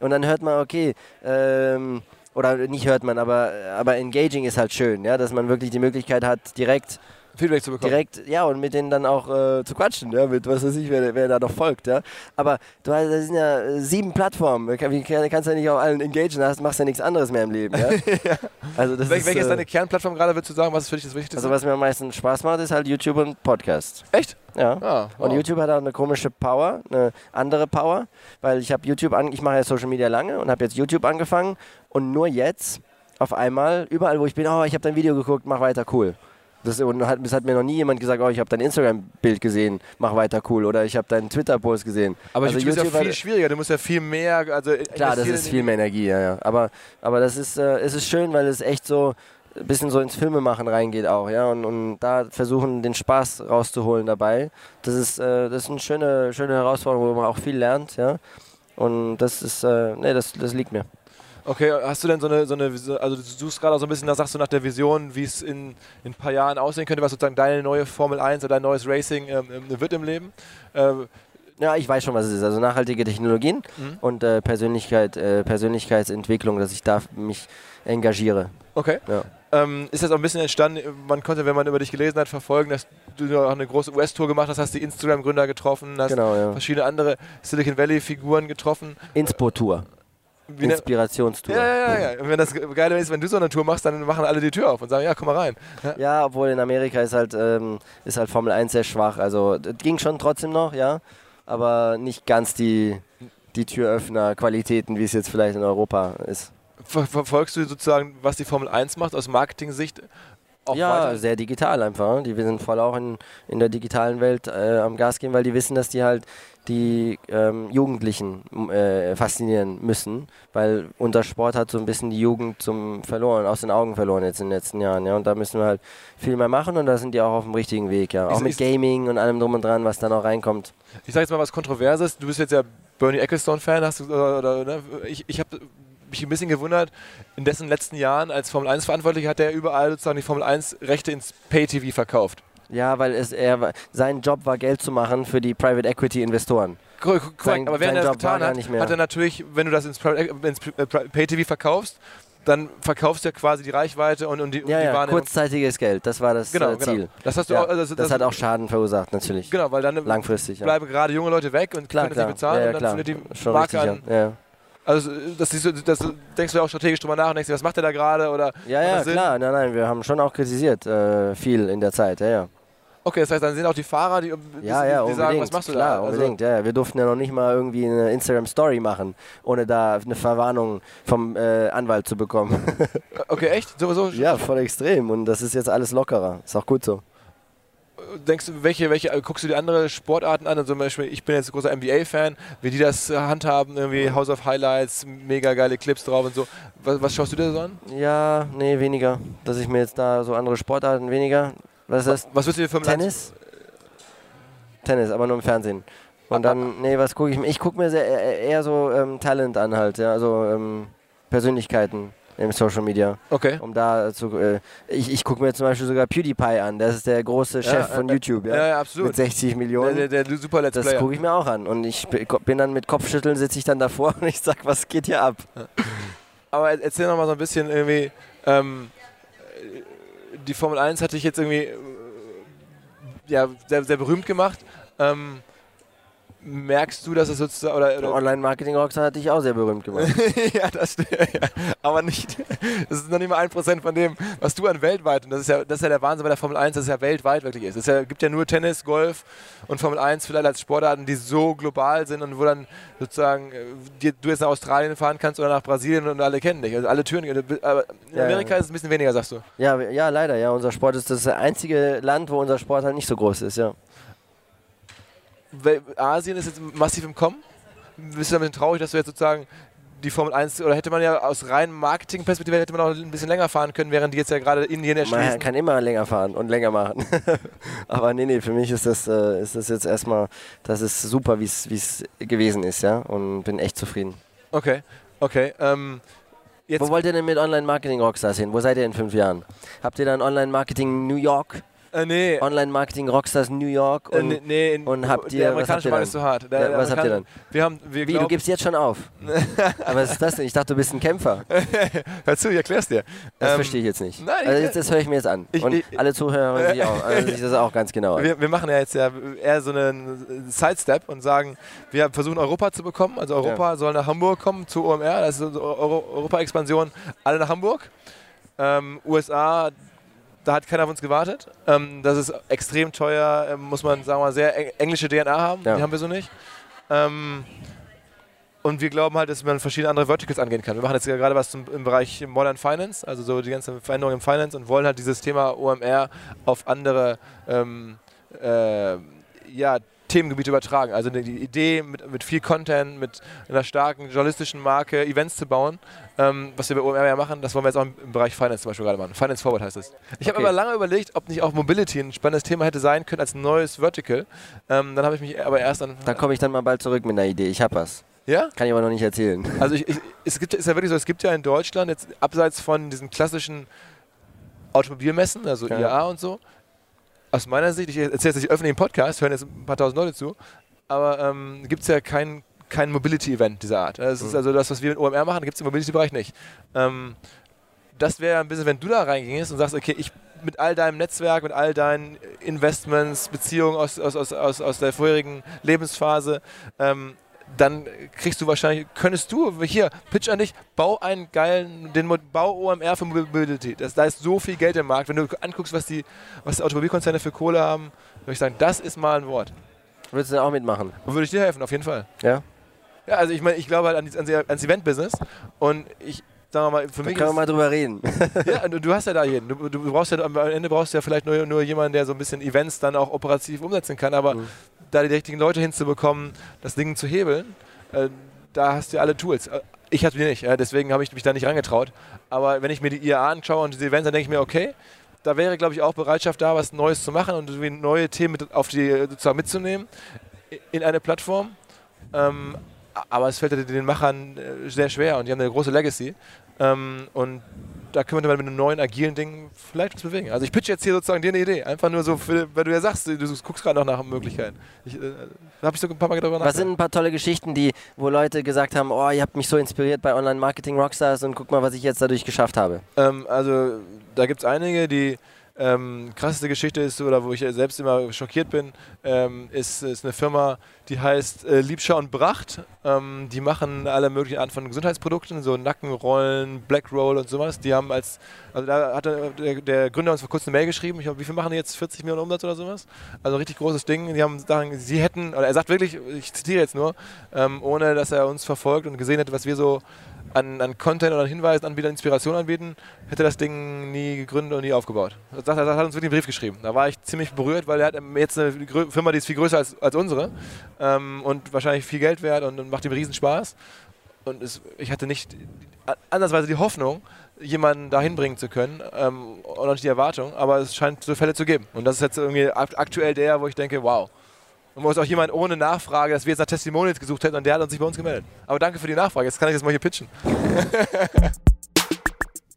Und dann hört man, okay, ähm, oder nicht hört man, aber, aber engaging ist halt schön, ja, dass man wirklich die Möglichkeit hat, direkt Feedback zu bekommen. direkt, ja, und mit denen dann auch äh, zu quatschen, ja, mit was weiß ich, wer, wer da noch folgt, ja. Aber du hast, das sind ja äh, sieben Plattformen, wie kann- kannst du ja nicht auf allen engagen, da hast- machst ja nichts anderes mehr im Leben, ja. Also das Wel ist, welche ist äh, deine Kernplattform gerade, würdest du sagen, was ist für dich das Wichtigste? also was mir am meisten Spaß macht, ist halt YouTube und Podcast, Echt? ja. Ah, Und wow. YouTube hat auch eine komische Power, eine andere Power, weil ich habe YouTube an, ich mache ja Social Media lange und habe jetzt YouTube angefangen und nur jetzt auf einmal überall, wo ich bin, oh, ich habe dein Video geguckt, mach weiter, cool. Das, und hat, es hat mir noch nie jemand gesagt, oh, ich habe dein Instagram-Bild gesehen, mach weiter, cool. Oder ich habe deinen Twitter-Post gesehen. Aber also YouTube, ist ja viel schwieriger, du musst ja viel mehr, also Klar, das ist viel mehr Energie, ja, ja. Aber, aber das ist, äh, es ist schön, weil es echt so ein bisschen so ins Filmemachen reingeht auch, ja. Und, und da versuchen, den Spaß rauszuholen dabei. Das ist, äh, das ist eine schöne, schöne Herausforderung, wo man auch viel lernt, ja. Und das ist, äh, nee, das, das liegt mir. Okay, hast du denn so eine, so eine Vision- also du suchst gerade auch so ein bisschen, da sagst du nach der Vision, wie es in, in ein paar Jahren aussehen könnte, was sozusagen deine neue Formel 1 oder dein neues Racing ähm, ähm, wird im Leben? Ähm, Ja, ich weiß schon, was es ist. Also nachhaltige Technologien Mhm. und äh, Persönlichkeit, äh, Persönlichkeitsentwicklung, dass ich da mich engagiere. okay. Ja. Ähm, ist das auch ein bisschen entstanden, man konnte, wenn man über dich gelesen hat, verfolgen, dass du auch eine große US-Tour gemacht hast, hast die Instagram-Gründer getroffen, hast Genau, ja. verschiedene andere Silicon Valley-Figuren getroffen. Inspo-Tour, Inspirationstour. ja, ja, ja, ja. Und wenn das Geile ist, wenn du so eine Tour machst, dann machen alle die Tür auf und sagen, ja, komm mal rein. Ja, obwohl in Amerika ist halt, ähm, ist halt Formel 1 sehr schwach. Also das ging schon trotzdem noch, ja. Aber nicht ganz die, die Türöffner-Qualitäten, wie es jetzt vielleicht in Europa ist. Ver verfolgst du sozusagen, was die Formel 1 macht aus Marketing-Sicht? Auch ja, weiter? sehr digital einfach. Die wir sind voll auch in, in der digitalen Welt äh, am Gas gehen, weil die wissen, dass die halt die ähm, Jugendlichen äh, faszinieren müssen, weil unser Sport hat so ein bisschen die Jugend zum verloren, aus den Augen verloren jetzt in den letzten Jahren, ja. Und da müssen wir halt viel mehr machen und da sind die auch auf dem richtigen Weg, ja. Auch Ist- mit ist- Gaming und allem drum und dran, was da noch reinkommt. Ich sage jetzt mal was Kontroverses. Du bist jetzt ja Bernie Ecclestone-Fan, hast du, oder, oder, ne? Ich, ich habe mich ein bisschen gewundert, in dessen letzten Jahren als Formel 1-Verantwortlicher hat er überall sozusagen die Formel 1-Rechte ins Pay-TV verkauft. Ja, weil es er sein Job war Geld zu machen für die Private Equity Investoren. Korrekt. Sein- aber während er das Job getan hat, hat er natürlich, wenn du das ins, ins Pay-TV verkaufst, dann verkaufst du ja quasi die Reichweite und, und die, und Ja, die ja, kurzzeitiges Geld, das war das Genau, äh, genau. Ziel. Das hast du Ja, auch, also das, hat auch Schaden verursacht, natürlich. Genau, weil dann Langfristig. Bleiben gerade junge Leute weg und Klar, können klar. das nicht bezahlen ja, und dann klar. findet die Schon Marke richtig, an. Also das, das denkst du ja auch strategisch drüber nach und denkst was macht der da gerade? Oder Ja, ja, klar. Nein, nein, wir haben schon auch kritisiert, äh, viel in der Zeit, ja, ja. Okay, das heißt, dann sind auch die Fahrer, die, die, Ja, ja, die sagen, was machst du Klar, da? Also, unbedingt. Ja, ja. wir durften ja noch nicht mal irgendwie eine Instagram-Story machen, ohne da eine Verwarnung vom äh, Anwalt zu bekommen. okay, echt? Sowieso? ja, voll extrem. Und das ist jetzt alles lockerer. Ist auch gut so. Denkst du, welche, welche, äh, guckst du dir andere Sportarten an? Also zum Beispiel, ich bin jetzt großer NBA-Fan, wie die das äh, handhaben, irgendwie House of Highlights, mega geile Clips drauf und so. Was, was schaust du dir so an? Ja, nee, weniger. Dass ich mir jetzt da so andere Sportarten weniger. Was ist das? Was willst du dir für Tennis? Tennis, aber nur im Fernsehen. Und dann, nee, was gucke ich mir? Ich gucke mir sehr, eher eher so ähm, Talent an halt, ja, also ähm, Persönlichkeiten im Social Media. Okay. Um da zu, äh, ich, ich gucke mir zum Beispiel sogar PewDiePie an, das ist der große Chef von äh, YouTube, ja, Ja, ja, absolut. mit 60 Der, Millionen. der, der super Let's das gucke ich mir auch an und ich bi- bin dann mit Kopfschütteln, sitze ich dann davor und ich sag, was geht hier ab? Aber er- erzähl noch mal so ein bisschen irgendwie, ähm, äh, die Formel 1 hatte ich jetzt irgendwie äh, ja, sehr, sehr berühmt gemacht. Ähm, merkst du, dass es sozusagen, oder, oder Online-Marketing-Rockstar hat dich auch sehr berühmt gemacht. ja, das stimmt. Ja. Aber nicht, das ist noch nicht mal ein Prozent von dem, was du an weltweit, und das ist ja, das ist ja der Wahnsinn bei der Formel 1, dass es ja weltweit wirklich ist. Es ja, gibt ja nur Tennis, Golf und Formel 1 vielleicht als Sportarten, die so global sind und wo dann sozusagen äh, die, du jetzt nach Australien fahren kannst oder nach Brasilien und alle kennen dich. Also alle Türen, aber in Amerika ja. ist es ein bisschen weniger, sagst du. ja, ja, leider, ja. Unser Sport ist das einzige Land, wo unser Sport halt nicht so groß ist, ja. Asien ist jetzt massiv im Kommen. Bist du damit traurig, dass du jetzt sozusagen die Formel 1, oder hätte man ja aus rein Marketingperspektive hätte man auch ein bisschen länger fahren können, während die jetzt ja gerade Indien Man erschließen. kann immer länger fahren und länger machen. Aber nee, nee, für mich ist das, äh, ist das jetzt erstmal, das ist super, wie es gewesen ist, ja. Und bin echt zufrieden. Okay, okay. Ähm, Wo wollt ihr denn mit Online-Marketing-Rockstars hin? Wo seid ihr in fünf Jahren? Habt ihr dann Online-Marketing New York? Äh, nee, Online-Marketing Rockstars New York? äh, Und nee, nee, in- und habt der ihr- was amerikanische habt ihr Markt dann? ist zu hart. Der, Ja, der was habt ihr Amerikan- Wir haben, wir wie, du glauben, gibst jetzt schon auf. Aber was ist das denn? Ich dachte, du bist ein Kämpfer. hör zu, ich erklär's dir. Das Ähm, verstehe ich jetzt nicht. nein, also das, das höre ich mir jetzt an. Ich- und ich- alle Zuhörer sich, auch, hören sich das auch ganz genau an. Wir, wir machen ja jetzt ja eher so einen Sidestep und sagen, wir versuchen Europa zu bekommen. Also Europa soll nach Hamburg kommen zu OMR, das ist unsere Euro Europa-Expansion, alle nach Hamburg. Ähm, USA, da hat keiner auf uns gewartet. Ähm, das ist extrem teuer, ähm, muss man sagen, wir mal sehr eng- englische DNA haben. Ja. Die haben wir so nicht. Ähm, und wir glauben halt, dass man verschiedene andere Verticals angehen kann. Wir machen jetzt gerade was zum, im Bereich Modern Finance, also so die ganze Veränderung im Finance und wollen halt dieses Thema OMR auf andere ähm, äh, ja, Themengebiete übertragen. Also die Idee, mit, mit viel Content, mit einer starken journalistischen Marke Events zu bauen, ähm, was wir bei OMR ja machen, das wollen wir jetzt auch im, Bereich Finance zum Beispiel gerade machen. Finance Forward heißt es. Ich habe Okay. aber lange überlegt, ob nicht auch Mobility ein spannendes Thema hätte sein können als neues Vertical. Ähm, dann habe ich mich aber erst an... Da komme ich dann mal bald zurück mit einer Idee. Ich habe was. ja? Kann ich aber noch nicht erzählen. Also ich, ich, es gibt, ist ja wirklich so, es gibt ja in Deutschland jetzt abseits von diesen klassischen Automobilmessen, also Ja. IAA und so, aus meiner Sicht, ich erzähle jetzt nicht öffentlich im Podcast, hören jetzt ein paar tausend Leute zu, aber ähm, gibt es ja kein, kein Mobility-Event dieser Art. Das ist Mhm. also das, was wir mit OMR machen, gibt es im Mobility-Bereich nicht. Ähm, das wäre ein bisschen, wenn du da reingingst und sagst, okay, ich mit all deinem Netzwerk, mit all deinen Investments, Beziehungen aus, aus, aus, aus, aus der vorherigen Lebensphase, ähm, dann kriegst du wahrscheinlich, könntest du, hier, pitch an dich, bau einen geilen, den bau OMR für Mobility. Das, da ist so viel Geld im Markt. Wenn du anguckst, was die, was die Automobilkonzerne für Kohle haben, würde ich sagen, das ist mal ein Wort. Würdest du auch mitmachen? Würde ich dir helfen, auf jeden Fall. Ja? Ja, also ich meine, ich glaube halt an ans, ans Event-Business und ich, sagen wir mal, für Da mich können wir mal drüber reden. ja, du, du hast ja da jeden. Du, du brauchst ja am Ende brauchst du ja vielleicht nur, nur jemanden, der so ein bisschen Events dann auch operativ umsetzen kann, aber Mhm. Da die richtigen Leute hinzubekommen, das Ding zu hebeln, äh, da hast du ja alle Tools. Äh, Ich hatte die nicht, ja, deswegen habe ich mich da nicht rangetraut. Aber wenn ich mir die IAA anschaue und diese Events, dann denke ich mir, okay, da wäre, glaube ich, auch Bereitschaft da, was Neues zu machen und neue Themen mit auf die sozusagen mitzunehmen in eine Plattform. Ähm, aber es fällt den Machern äh, sehr schwer und die haben eine große Legacy. Ähm, und da könnte man mit einem neuen, agilen Ding vielleicht was bewegen. Also ich pitche jetzt hier sozusagen dir eine Idee. Einfach nur so, für, weil du ja sagst, du, guckst gerade noch nach Möglichkeiten. Ich, äh, da habe ich so ein paar Mal darüber Was sind ein paar tolle Geschichten, die, wo Leute gesagt haben, oh, ihr habt mich so inspiriert bei Online-Marketing Rockstars und guck mal, was ich jetzt dadurch geschafft habe. Ähm, also da gibt es einige, die ähm, krasseste Geschichte ist, oder wo ich selbst immer schockiert bin, ähm, ist, ist eine Firma, die heißt äh, Liebscher und Bracht. Ähm, die machen alle möglichen Arten von Gesundheitsprodukten, so Nackenrollen, Black Roll und sowas. Die haben als, also da hat der, der Gründer uns vor kurzem eine Mail geschrieben, ich glaube, wie viel machen die jetzt? 40 Millionen Umsatz oder sowas? Also ein richtig großes Ding. Die haben sagen, sie hätten, oder er sagt wirklich, ich zitiere jetzt nur, ähm, ohne dass er uns verfolgt und gesehen hätte, was wir so an, an Content oder Hinweisen anbieten, Inspiration anbieten, hätte das Ding nie gegründet und nie aufgebaut. Das, das, das, hat uns wirklich einen Brief geschrieben. Da war ich ziemlich berührt, weil er hat jetzt eine Firma, die ist viel größer als, als unsere ähm, und wahrscheinlich viel Geld wert und, und macht ihm riesen Spaß. Und es, ich hatte nicht andersweise die Hoffnung, jemanden dahin bringen zu können ähm, und auch nicht die Erwartung, aber es scheint so Fälle zu geben. Und das ist jetzt irgendwie aktuell der, wo ich denke, wow, und wo es auch jemand ohne Nachfrage, dass wir jetzt nach Testimonials gesucht hätten und der hat uns sich bei uns gemeldet. Aber danke für die Nachfrage. Jetzt kann ich das mal hier pitchen.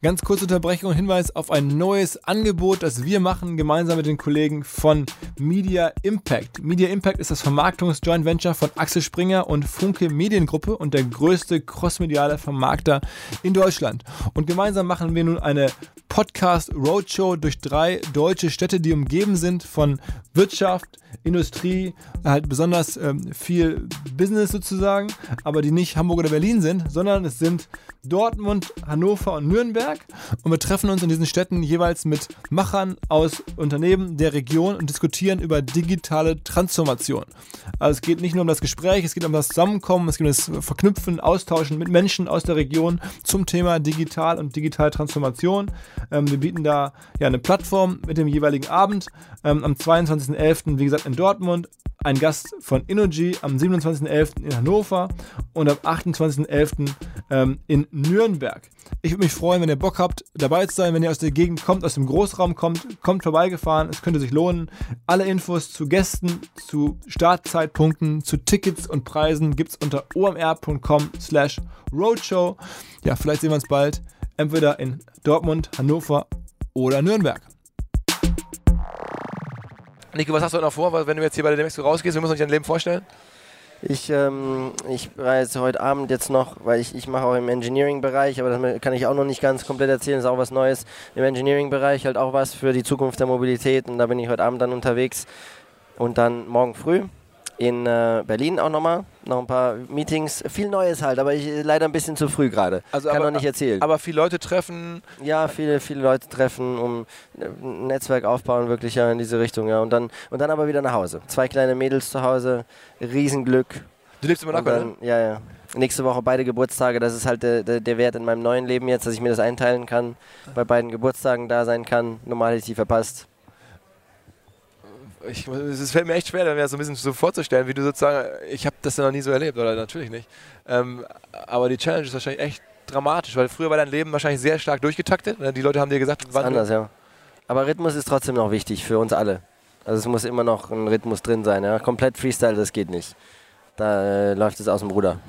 Ganz kurze Unterbrechung und Hinweis auf ein neues Angebot, das wir machen, gemeinsam mit den Kollegen von Media Impact. Media Impact ist das Vermarktungs-Joint Venture von Axel Springer und Funke Mediengruppe und der größte crossmediale Vermarkter in Deutschland. Und gemeinsam machen wir nun eine Podcast Roadshow durch drei deutsche Städte, die umgeben sind von Wirtschaft, Industrie, halt besonders ähm, viel Business sozusagen, aber die nicht Hamburg oder Berlin sind, sondern es sind Dortmund, Hannover und Nürnberg. Und wir treffen uns in diesen Städten jeweils mit Machern aus Unternehmen der Region und diskutieren über digitale Transformation. Also es geht nicht nur um das Gespräch, es geht um das Zusammenkommen, es geht um das Verknüpfen, Austauschen mit Menschen aus der Region zum Thema digital und digitale Transformation. Ähm, wir bieten da ja eine Plattform mit dem jeweiligen Abend. Ähm, am 22.11. wie gesagt in Dortmund, ein Gast von Innogy am 27.11. in Hannover und am 28.11. Ähm, in Nürnberg. Ich würde mich freuen, wenn ihr Bock habt, dabei zu sein. Wenn ihr aus der Gegend kommt, aus dem Großraum kommt, kommt vorbeigefahren. Es könnte sich lohnen. Alle Infos zu Gästen, zu Startzeitpunkten, zu Tickets und Preisen gibt es unter omr.com slash roadshow. Ja, vielleicht sehen wir uns bald. Entweder in Dortmund, Hannover oder Nürnberg. Nico, was hast du noch vor, wenn du jetzt hier bei der Demexco rausgehst? Wir müssen uns dein Leben vorstellen. Ich, ähm, ich reise heute Abend jetzt noch, weil ich, ich mache auch im Engineering-Bereich, aber das kann ich auch noch nicht ganz komplett erzählen, ist auch was Neues. Im Engineering-Bereich halt auch was für die Zukunft der Mobilität und da bin ich heute Abend dann unterwegs und dann morgen früh in äh, Berlin auch nochmal. Noch ein paar Meetings. Viel Neues halt, aber ich, leider ein bisschen zu früh gerade. Also Kann aber, noch nicht erzählen. Aber viele Leute treffen. Ja, viele, viele Leute treffen, um ein Netzwerk aufbauen, wirklich ja in diese Richtung. Ja. Und, dann, und dann aber wieder nach Hause. Zwei kleine Mädels zu Hause, Riesenglück. Du lebst immer noch, dann, Ja, ja. Nächste Woche beide Geburtstage, das ist halt der, der, der, Wert in meinem neuen Leben jetzt, dass ich mir das einteilen kann, bei beiden Geburtstagen da sein kann. Normal hätte ich die verpasst ich, es fällt mir echt schwer, mir das so ein bisschen so vorzustellen, wie du sozusagen, ich habe das ja noch nie so erlebt, oder natürlich nicht. Ähm, aber die Challenge ist wahrscheinlich echt dramatisch, weil früher war dein Leben wahrscheinlich sehr stark durchgetaktet. Ne? Die Leute haben dir gesagt, wann. Anders, ja. Aber Rhythmus ist trotzdem noch wichtig für uns alle. Also es muss immer noch ein Rhythmus drin sein. Ja? Komplett Freestyle, das geht nicht. Da äh, läuft es aus dem Ruder.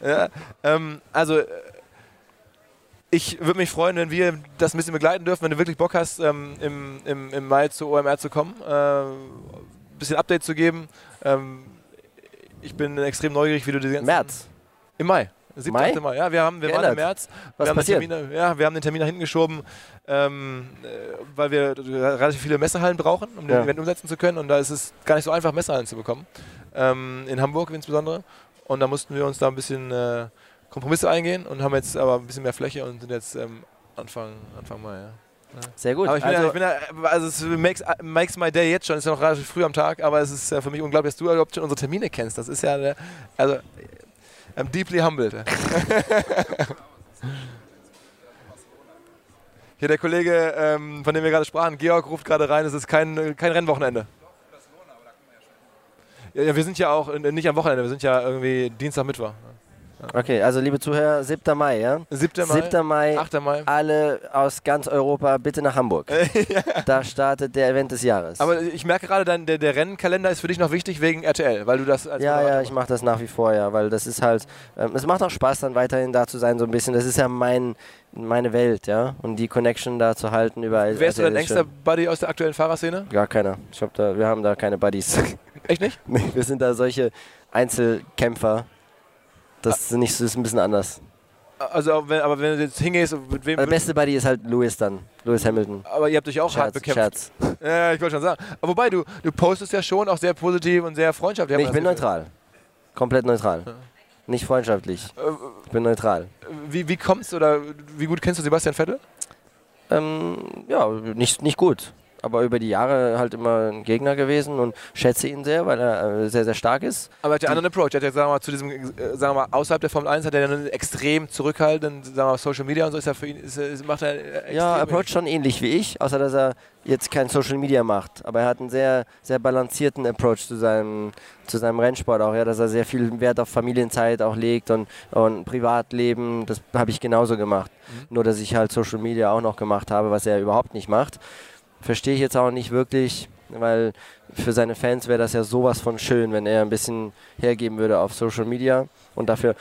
ja, ähm, also ich würde mich freuen, wenn wir das ein bisschen begleiten dürfen, wenn du wirklich Bock hast, ähm, im, im, im Mai zu OMR zu kommen, äh, ein bisschen Update zu geben. Ähm, ich bin extrem neugierig, wie du die ganzen... März? Im Mai. 7. Mai? Mai. Ja, wir, haben, wir waren im März. Was wir passiert? Termin, ja, wir haben den Termin nach hinten geschoben, ähm, äh, weil wir relativ viele Messehallen brauchen, um ja. den Event umsetzen zu können. Und da ist es gar nicht so einfach, Messehallen zu bekommen. Ähm, in Hamburg insbesondere. Und da mussten wir uns da ein bisschen... Äh, Kompromisse eingehen und haben jetzt aber ein bisschen mehr Fläche und sind jetzt ähm, Anfang, Anfang Mai. Ja. Sehr gut. Aber ich bin, also, ja, ich bin ja, also es makes, makes my day jetzt schon, ist ja noch relativ früh am Tag, aber es ist ja für mich unglaublich, dass du überhaupt schon unsere Termine kennst. Das ist ja, der, also, I'm deeply humbled. Hier der Kollege, ähm, von dem wir gerade sprachen, Georg ruft gerade rein, es ist kein, kein Rennwochenende. Ja, wir sind ja auch nicht am Wochenende, wir sind ja irgendwie Dienstag, Mittwoch. Okay, also liebe Zuhörer, 7. Mai, ja? 7. Mai, 7. Mai, 8. Mai. alle aus ganz Europa bitte nach Hamburg. ja. Da startet der Event des Jahres. Aber ich merke gerade, dein, der, der Rennkalender ist für dich noch wichtig wegen RTL, weil du das als Ja, ja, ich mache das nach wie vor, ja, weil das ist halt, ähm, es macht auch Spaß dann weiterhin da zu sein, so ein bisschen. Das ist ja mein, meine Welt, ja, und die Connection da zu halten überall. Wer ist dein engster Buddy aus der aktuellen Fahrerszene? Gar keiner. Ich hab da, wir haben da keine Buddies. Echt nicht? Nee, wir sind da solche Einzelkämpfer. Das ist, nicht, das ist ein bisschen anders. Also, wenn, aber wenn du jetzt hingehst, mit wem. Der beste Buddy ist halt Lewis dann, Lewis Hamilton. Aber ihr habt euch auch hart Scherz, bekämpft. Scherz. Ja, ich wollte schon sagen. Aber wobei, du, du postest ja schon auch sehr positiv und sehr freundschaftlich. Nee, ich bin Gefühl. neutral. Komplett neutral. Nicht freundschaftlich. Äh, Ich bin neutral. Wie, wie kommst du oder wie gut kennst du Sebastian Vettel? Ähm, ja, nicht, nicht gut. Aber über die Jahre halt immer ein Gegner gewesen und schätze ihn sehr, weil er äh, sehr, sehr stark ist. Aber er hat ja einen anderen Approach. Er hat ja, sagen wir mal, zu diesem, äh, sagen wir mal, außerhalb der Formel 1 hat er einen extrem zurückhaltenden, sagen wir mal, Social Media und so ist er für ihn, ist, ist, macht er äh. Ja, Approach schon ähnlich wie ich, außer dass er jetzt kein Social Media macht. Aber er hat einen sehr, sehr balancierten Approach zu seinem, zu seinem Rennsport auch, ja, dass er sehr viel Wert auf Familienzeit auch legt und, und Privatleben. Das habe ich genauso gemacht. Nur, dass ich halt Social Media auch noch gemacht habe, was er überhaupt nicht macht. Verstehe ich jetzt auch nicht wirklich, weil für seine Fans wäre das ja sowas von schön, wenn er ein bisschen hergeben würde auf Social Media und dafür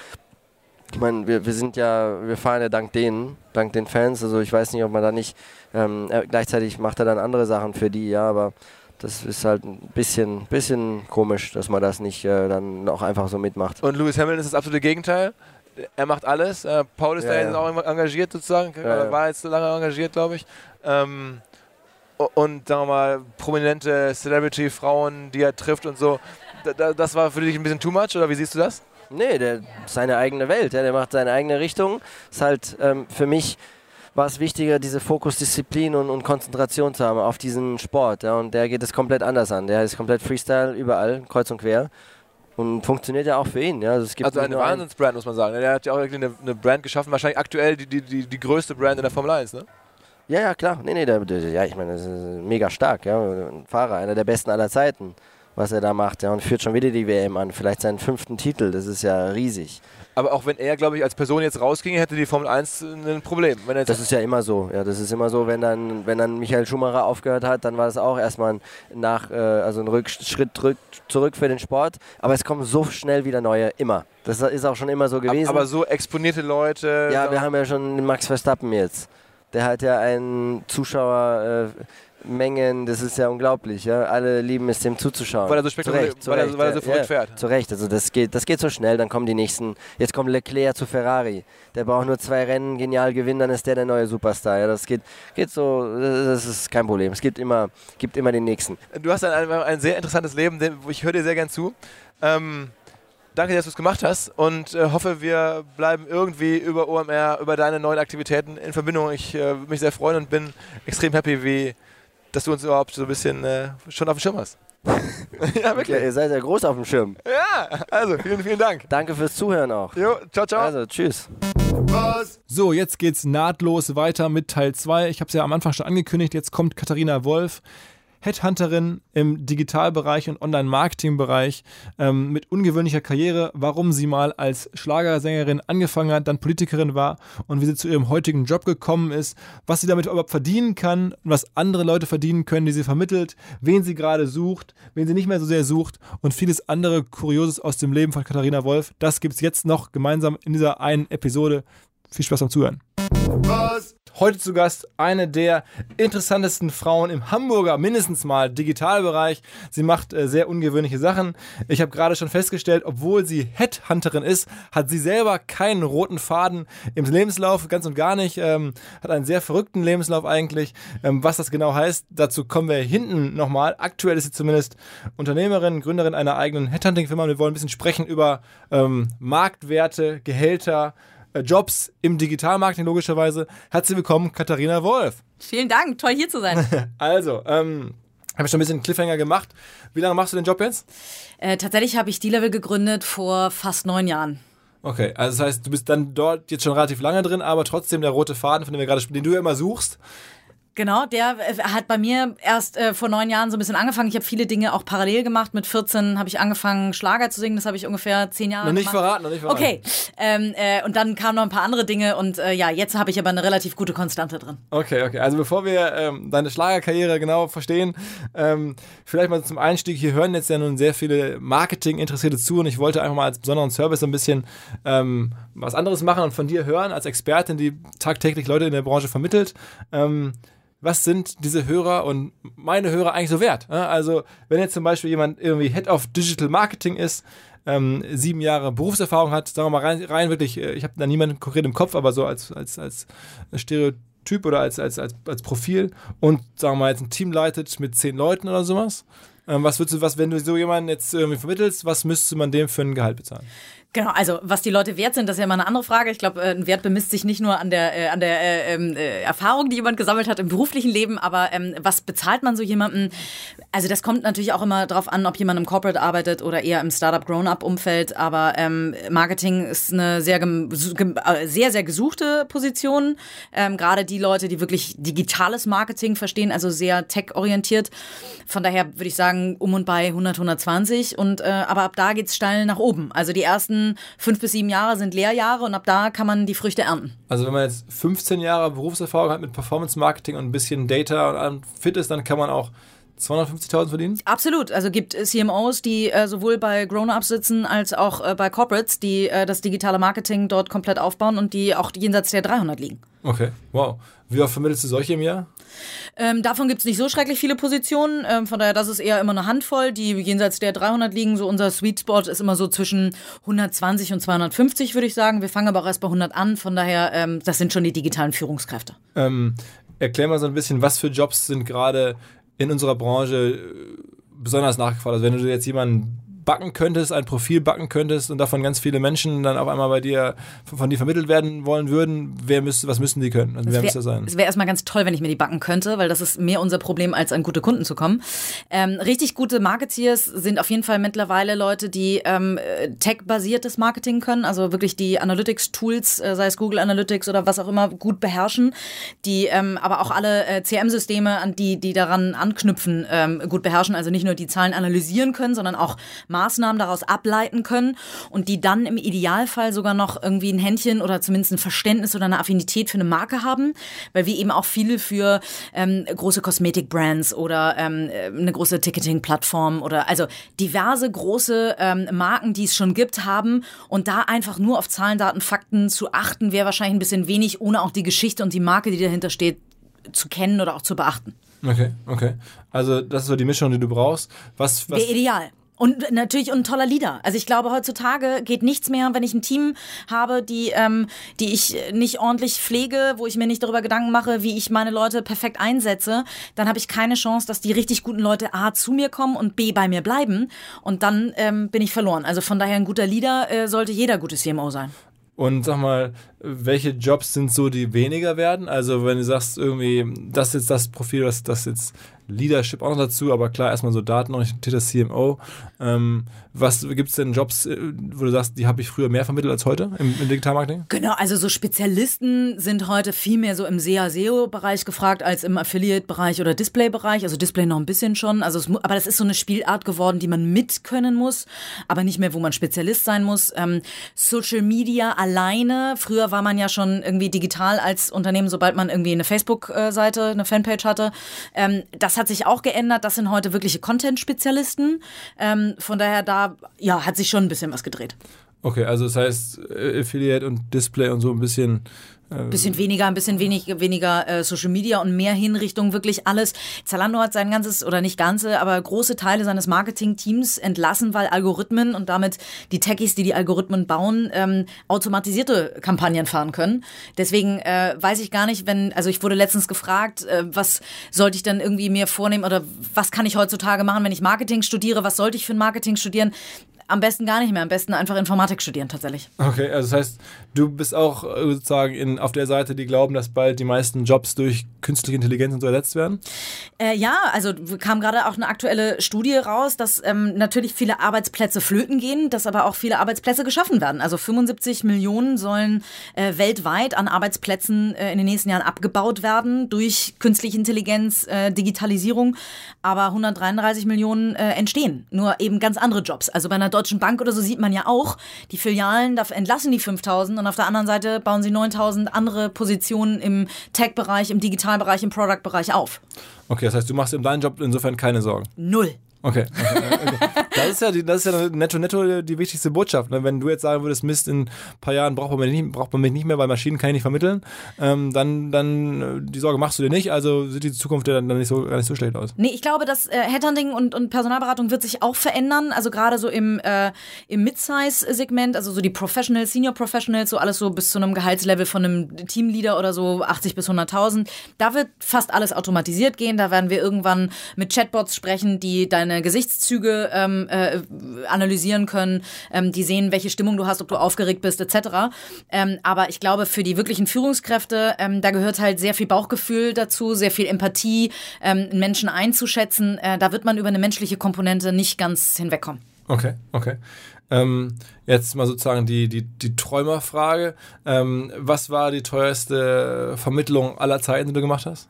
ich meine, wir, wir sind ja, wir fahren ja dank denen, dank den Fans. Also ich weiß nicht, ob man da nicht, ähm, er, gleichzeitig macht er dann andere Sachen für die, ja, aber das ist halt ein bisschen, bisschen komisch, dass man das nicht äh, dann auch einfach so mitmacht. Und Lewis Hamilton ist das absolute Gegenteil. Er macht alles. Äh, Paul ist Ja, da ja. jetzt auch engagiert sozusagen. Ja. War jetzt so lange engagiert, glaube ich. Ähm, und sagen wir mal, prominente Celebrity-Frauen, die er trifft und so. Da, da, das war für dich ein bisschen too much oder wie siehst du das? Nee, der seine eigene Welt, ja, der macht seine eigene Richtung. Ist halt ähm, für mich war es wichtiger, diese Fokusdisziplin und, und Konzentration zu haben auf diesen Sport. Ja, und der geht es komplett anders an. Der ist komplett Freestyle überall, kreuz und quer. Und funktioniert ja auch für ihn. Ja. Also, es gibt Also eine Wahnsinnsbrand, muss man sagen. Der hat ja auch wirklich eine, eine Brand geschaffen, wahrscheinlich aktuell die, die, die, die größte Brand in der Formel 1, ne? Ja, ja, klar. Nee, nee, der, der, ja, ich meine, das ist mega stark, ja. Ein Fahrer, einer der besten aller Zeiten, was er da macht, ja. Und führt schon wieder die WM an. Vielleicht seinen fünften Titel, das ist ja riesig. Aber auch wenn er, glaube ich, als Person jetzt rausginge, hätte die Formel 1 ein Problem. Das ist ja immer so, ja. Das ist immer so, wenn dann, wenn dann Michael Schumacher aufgehört hat, dann war das auch erstmal ein, nach, äh, also ein Rückschritt zurück, für den Sport. Aber es kommen so schnell wieder neue, immer. Das ist auch schon immer so gewesen. aber so exponierte Leute. Ja, wir haben ja schon Max Verstappen jetzt. Der hat ja einen Zuschauermengen, äh, Mengen, das ist ja unglaublich. Ja? Alle lieben es, dem zuzuschauen. Weil er so spektakulär- Zu weil er- weil er so ja, verrückt ja, fährt. Zu Recht, also das geht, das geht so schnell, dann kommen die nächsten. Jetzt kommt Leclerc zu Ferrari. Der braucht nur zwei Rennen, genial gewinnen, dann ist der der neue Superstar. Ja? Das geht, geht so, das ist kein Problem. Es gibt immer, gibt immer den nächsten. Du hast ein, ein, ein sehr interessantes Leben, ich höre dir sehr gern zu. Ähm, danke, dass du es gemacht hast und äh, hoffe, wir bleiben irgendwie über OMR, über deine neuen Aktivitäten in Verbindung. Ich äh, würde mich sehr freuen und bin extrem happy, wie, dass du uns überhaupt so ein bisschen äh, schon auf dem Schirm hast. ja, Ja, wirklich. ihr seid ja groß auf dem Schirm. Ja, also vielen, vielen Dank. Danke fürs Zuhören auch. Jo, ciao, ciao. Also, tschüss. So, jetzt geht's nahtlos weiter mit Teil 2. Ich habe es ja am Anfang schon angekündigt. Jetzt kommt Katharina Wolf, Headhunterin im Digitalbereich und Online-Marketing-Bereich ähm, mit ungewöhnlicher Karriere, warum sie mal als Schlagersängerin angefangen hat, dann Politikerin war und wie sie zu ihrem heutigen Job gekommen ist, was sie damit überhaupt verdienen kann, was andere Leute verdienen können, die sie vermittelt, wen sie gerade sucht, wen sie nicht mehr so sehr sucht und vieles andere Kurioses aus dem Leben von Katharina Wolf. Das gibt's jetzt noch gemeinsam in dieser einen Episode. Viel Spaß beim Zuhören. Heute zu Gast eine der interessantesten Frauen im Hamburger, mindestens mal Digitalbereich. Sie macht äh, sehr ungewöhnliche Sachen. Ich habe gerade schon festgestellt, obwohl sie Headhunterin ist, hat sie selber keinen roten Faden im Lebenslauf, ganz und gar nicht. Ähm, hat einen sehr verrückten Lebenslauf eigentlich. Ähm, was das genau heißt, dazu kommen wir hinten nochmal. Aktuell ist sie zumindest Unternehmerin, Gründerin einer eigenen Headhunting-Firma. Wir wollen ein bisschen sprechen über ähm, Marktwerte, Gehälter, Jobs im Digitalmarketing logischerweise. Herzlich willkommen, Katharina Wolf. Vielen Dank, toll hier zu sein. Also, ähm, habe ich schon ein bisschen Cliffhanger gemacht. Wie lange machst du den Job jetzt? äh, tatsächlich habe ich D-Level gegründet vor fast neun Jahren. Okay, also das heißt, du bist dann dort jetzt schon relativ lange drin, aber trotzdem der rote Faden, von dem wir gerade sprechen, den du ja immer suchst. Genau, der äh, hat bei mir erst äh, vor neun Jahren so ein bisschen angefangen. Ich habe viele Dinge auch parallel gemacht. Mit 14 habe ich angefangen, Schlager zu singen. Das habe ich ungefähr zehn Jahre Noch nicht gemacht. verraten, noch nicht verraten. Okay, ähm, äh, und dann kamen noch ein paar andere Dinge und äh, ja, jetzt habe ich aber eine relativ gute Konstante drin. Okay, okay. Also bevor wir ähm, deine Schlagerkarriere genau verstehen, ähm, vielleicht mal zum Einstieg. Hier hören jetzt ja nun sehr viele Marketing-Interessierte zu und ich wollte einfach mal als besonderen Service ein bisschen ähm, was anderes machen und von dir hören, als Expertin, die tagtäglich Leute in der Branche vermittelt. Was sind diese Hörer und meine Hörer eigentlich so wert? Also, wenn jetzt zum Beispiel jemand irgendwie Head of Digital Marketing ist, ähm, sieben Jahre Berufserfahrung hat, sagen wir mal rein, rein wirklich, äh, ich habe da niemanden konkret im Kopf, aber so als, als, als Stereotyp oder als, als, als, als Profil und sagen wir mal jetzt ein Team leitet mit zehn Leuten oder sowas. Ähm, was würdest du, was, wenn du so jemanden jetzt irgendwie vermittelst, was müsste man dem für ein Gehalt bezahlen? Genau, also was die Leute wert sind, das ist ja immer eine andere Frage. Ich glaube, äh, ein Wert bemisst sich nicht nur an der, äh, an der äh, ähm, äh, Erfahrung, die jemand gesammelt hat im beruflichen Leben, aber ähm, was bezahlt man so jemandem? Also das kommt natürlich auch immer darauf an, ob jemand im Corporate arbeitet oder eher im Startup-Grown-Up-Umfeld. Aber ähm, Marketing ist eine sehr, äh, sehr, sehr gesuchte Position. Ähm, Gerade die Leute, die wirklich digitales Marketing verstehen, also sehr tech-orientiert. Von daher würde ich sagen, um und bei 100, 120. Und, äh, aber ab da geht's steil nach oben. Also die ersten fünf bis sieben Jahre sind Lehrjahre und ab da kann man die Früchte ernten. Also wenn man jetzt 15 Jahre Berufserfahrung hat mit Performance Marketing und ein bisschen Data und allem fit ist, dann kann man auch 250.000 verdienen? Absolut. Also gibt CMOs, die äh, sowohl bei Grown-Ups sitzen als auch äh, bei Corporates, die äh, das digitale Marketing dort komplett aufbauen und die auch jenseits der 300 liegen. Okay, wow. Wie oft vermittelst du solche im Jahr? Ähm, davon gibt es nicht so schrecklich viele Positionen. Ähm, von daher, das ist eher immer eine Handvoll, die jenseits der 300 liegen. So unser Sweet Spot ist immer so zwischen 120 und 250, würde ich sagen. Wir fangen aber auch erst bei 100 an. Von daher, ähm, das sind schon die digitalen Führungskräfte. Ähm, erklär mal so ein bisschen, was für Jobs sind gerade in unserer Branche äh, besonders nachgefragt. Also wenn du jetzt jemanden backen könntest, ein Profil backen könntest und davon ganz viele Menschen dann auf einmal bei dir von dir vermittelt werden wollen würden, wer müsste, was müssten die können? Also wer müsste sein? Es wäre erstmal ganz toll, wenn ich mir die backen könnte, weil das ist mehr unser Problem, als an gute Kunden zu kommen. Ähm, richtig gute Marketeers sind auf jeden Fall mittlerweile Leute, die ähm, tech-basiertes Marketing können, also wirklich die Analytics-Tools, äh, sei es Google Analytics oder was auch immer, gut beherrschen, die ähm, aber auch alle äh, CM-Systeme, an die, die daran anknüpfen, ähm, gut beherrschen, also nicht nur die Zahlen analysieren können, sondern auch Maßnahmen daraus ableiten können und die dann im Idealfall sogar noch irgendwie ein Händchen oder zumindest ein Verständnis oder eine Affinität für eine Marke haben, weil wir eben auch viele für ähm, große Kosmetikbrands oder ähm, eine große Ticketing-Plattform oder also diverse große ähm, Marken, die es schon gibt, haben und da einfach nur auf Zahlen, Daten, Fakten zu achten, wäre wahrscheinlich ein bisschen wenig, ohne auch die Geschichte und die Marke, die dahinter steht, zu kennen oder auch zu beachten. Okay, okay. Also das ist so die Mischung, die du brauchst. Was, was Wäre ideal. Und natürlich ein toller Leader. Also ich glaube, heutzutage geht nichts mehr, wenn ich ein Team habe, die, ähm, die ich nicht ordentlich pflege, wo ich mir nicht darüber Gedanken mache, wie ich meine Leute perfekt einsetze, dann habe ich keine Chance, dass die richtig guten Leute A zu mir kommen und B bei mir bleiben. Und dann ähm, bin ich verloren. Also von daher ein guter Leader äh, sollte jeder gute CMO sein. Und sag mal, welche Jobs sind so, die weniger werden? Also wenn du sagst, irgendwie, das ist jetzt das Profil, das, das jetzt Leadership auch noch dazu, aber klar, erstmal so datenorientierter CMO. Ähm, was gibt es denn Jobs, äh, wo du sagst, die habe ich früher mehr vermittelt als heute im, im Digitalmarketing? Genau, also so Spezialisten sind heute viel mehr so im SEA-SEO-Bereich gefragt als im Affiliate-Bereich oder Display-Bereich. Also Display noch ein bisschen schon. Also es, aber das ist so eine Spielart geworden, die man mitkönnen muss, aber nicht mehr, wo man Spezialist sein muss. Ähm, Social Media alleine. Früher war man ja schon irgendwie digital als Unternehmen, sobald man irgendwie eine Facebook-Seite, eine Fanpage hatte. Ähm, das hat sich auch geändert. Das sind heute wirkliche Content-Spezialisten. Ähm, von daher da, ja, hat sich schon ein bisschen was gedreht. Okay, also das heißt äh, Affiliate und Display und so ein bisschen ein bisschen weniger, ein bisschen wenig, weniger äh, Social Media und mehr Hinrichtung wirklich alles. Zalando hat sein ganzes, oder nicht ganze, aber große Teile seines Marketing-Teams entlassen, weil Algorithmen und damit die Techies, die die Algorithmen bauen, ähm, automatisierte Kampagnen fahren können. Deswegen äh, weiß ich gar nicht, wenn, also ich wurde letztens gefragt, äh, was sollte ich dann irgendwie mir vornehmen oder was kann ich heutzutage machen, wenn ich Marketing studiere, was sollte ich für ein Marketing studieren? Am besten gar nicht mehr, am besten einfach Informatik studieren tatsächlich. Okay, also das heißt, du bist auch äh, sozusagen in, auf der Seite, die glauben, dass bald die meisten Jobs durch künstliche Intelligenz und so ersetzt werden? Äh, ja, also kam gerade auch eine aktuelle Studie raus, dass ähm, natürlich viele Arbeitsplätze flöten gehen, dass aber auch viele Arbeitsplätze geschaffen werden. Also 75 Millionen sollen äh, weltweit an Arbeitsplätzen äh, in den nächsten Jahren abgebaut werden durch künstliche Intelligenz, äh, Digitalisierung, aber 133 Millionen äh, entstehen. Nur eben ganz andere Jobs. Also bei einer Deutschen Bank oder so sieht man ja auch, die Filialen, da entlassen die 5000 und auf der anderen Seite bauen sie 9000 andere Positionen im Tech-Bereich, im Digitalbereich, im Product-Bereich auf. Okay, das heißt, du machst in deinem Job insofern keine Sorgen. Null. Okay. okay. Das ist ja, die, das ist ja netto, netto die wichtigste Botschaft. Ne? Wenn du jetzt sagen würdest, Mist, in ein paar Jahren braucht man mich nicht, braucht man mich nicht mehr, weil Maschinen kann ich nicht vermitteln, ähm, dann, dann äh, die Sorge machst du dir nicht, also sieht die Zukunft ja dann nicht so, gar nicht so schlecht aus. Nee, ich glaube, dass äh, Headhunting und, und Personalberatung wird sich auch verändern. Also gerade so im, äh, im Mid-Size-Segment, also so die Professionals, Senior Professionals, so alles so bis zu einem Gehaltslevel von einem Teamleader oder so 80 bis 100.000. Da wird fast alles automatisiert gehen. Da werden wir irgendwann mit Chatbots sprechen, die deine Gesichtszüge ähm, äh, analysieren können, ähm, die sehen, welche Stimmung du hast, ob du aufgeregt bist, etc. Ähm, aber ich glaube, für die wirklichen Führungskräfte, ähm, da gehört halt sehr viel Bauchgefühl dazu, sehr viel Empathie, ähm, Menschen einzuschätzen. Äh, da wird man über eine menschliche Komponente nicht ganz hinwegkommen. Okay, okay. Ähm, jetzt mal sozusagen die, die, die Träumerfrage. Ähm, was war die teuerste Vermittlung aller Zeiten, die du gemacht hast?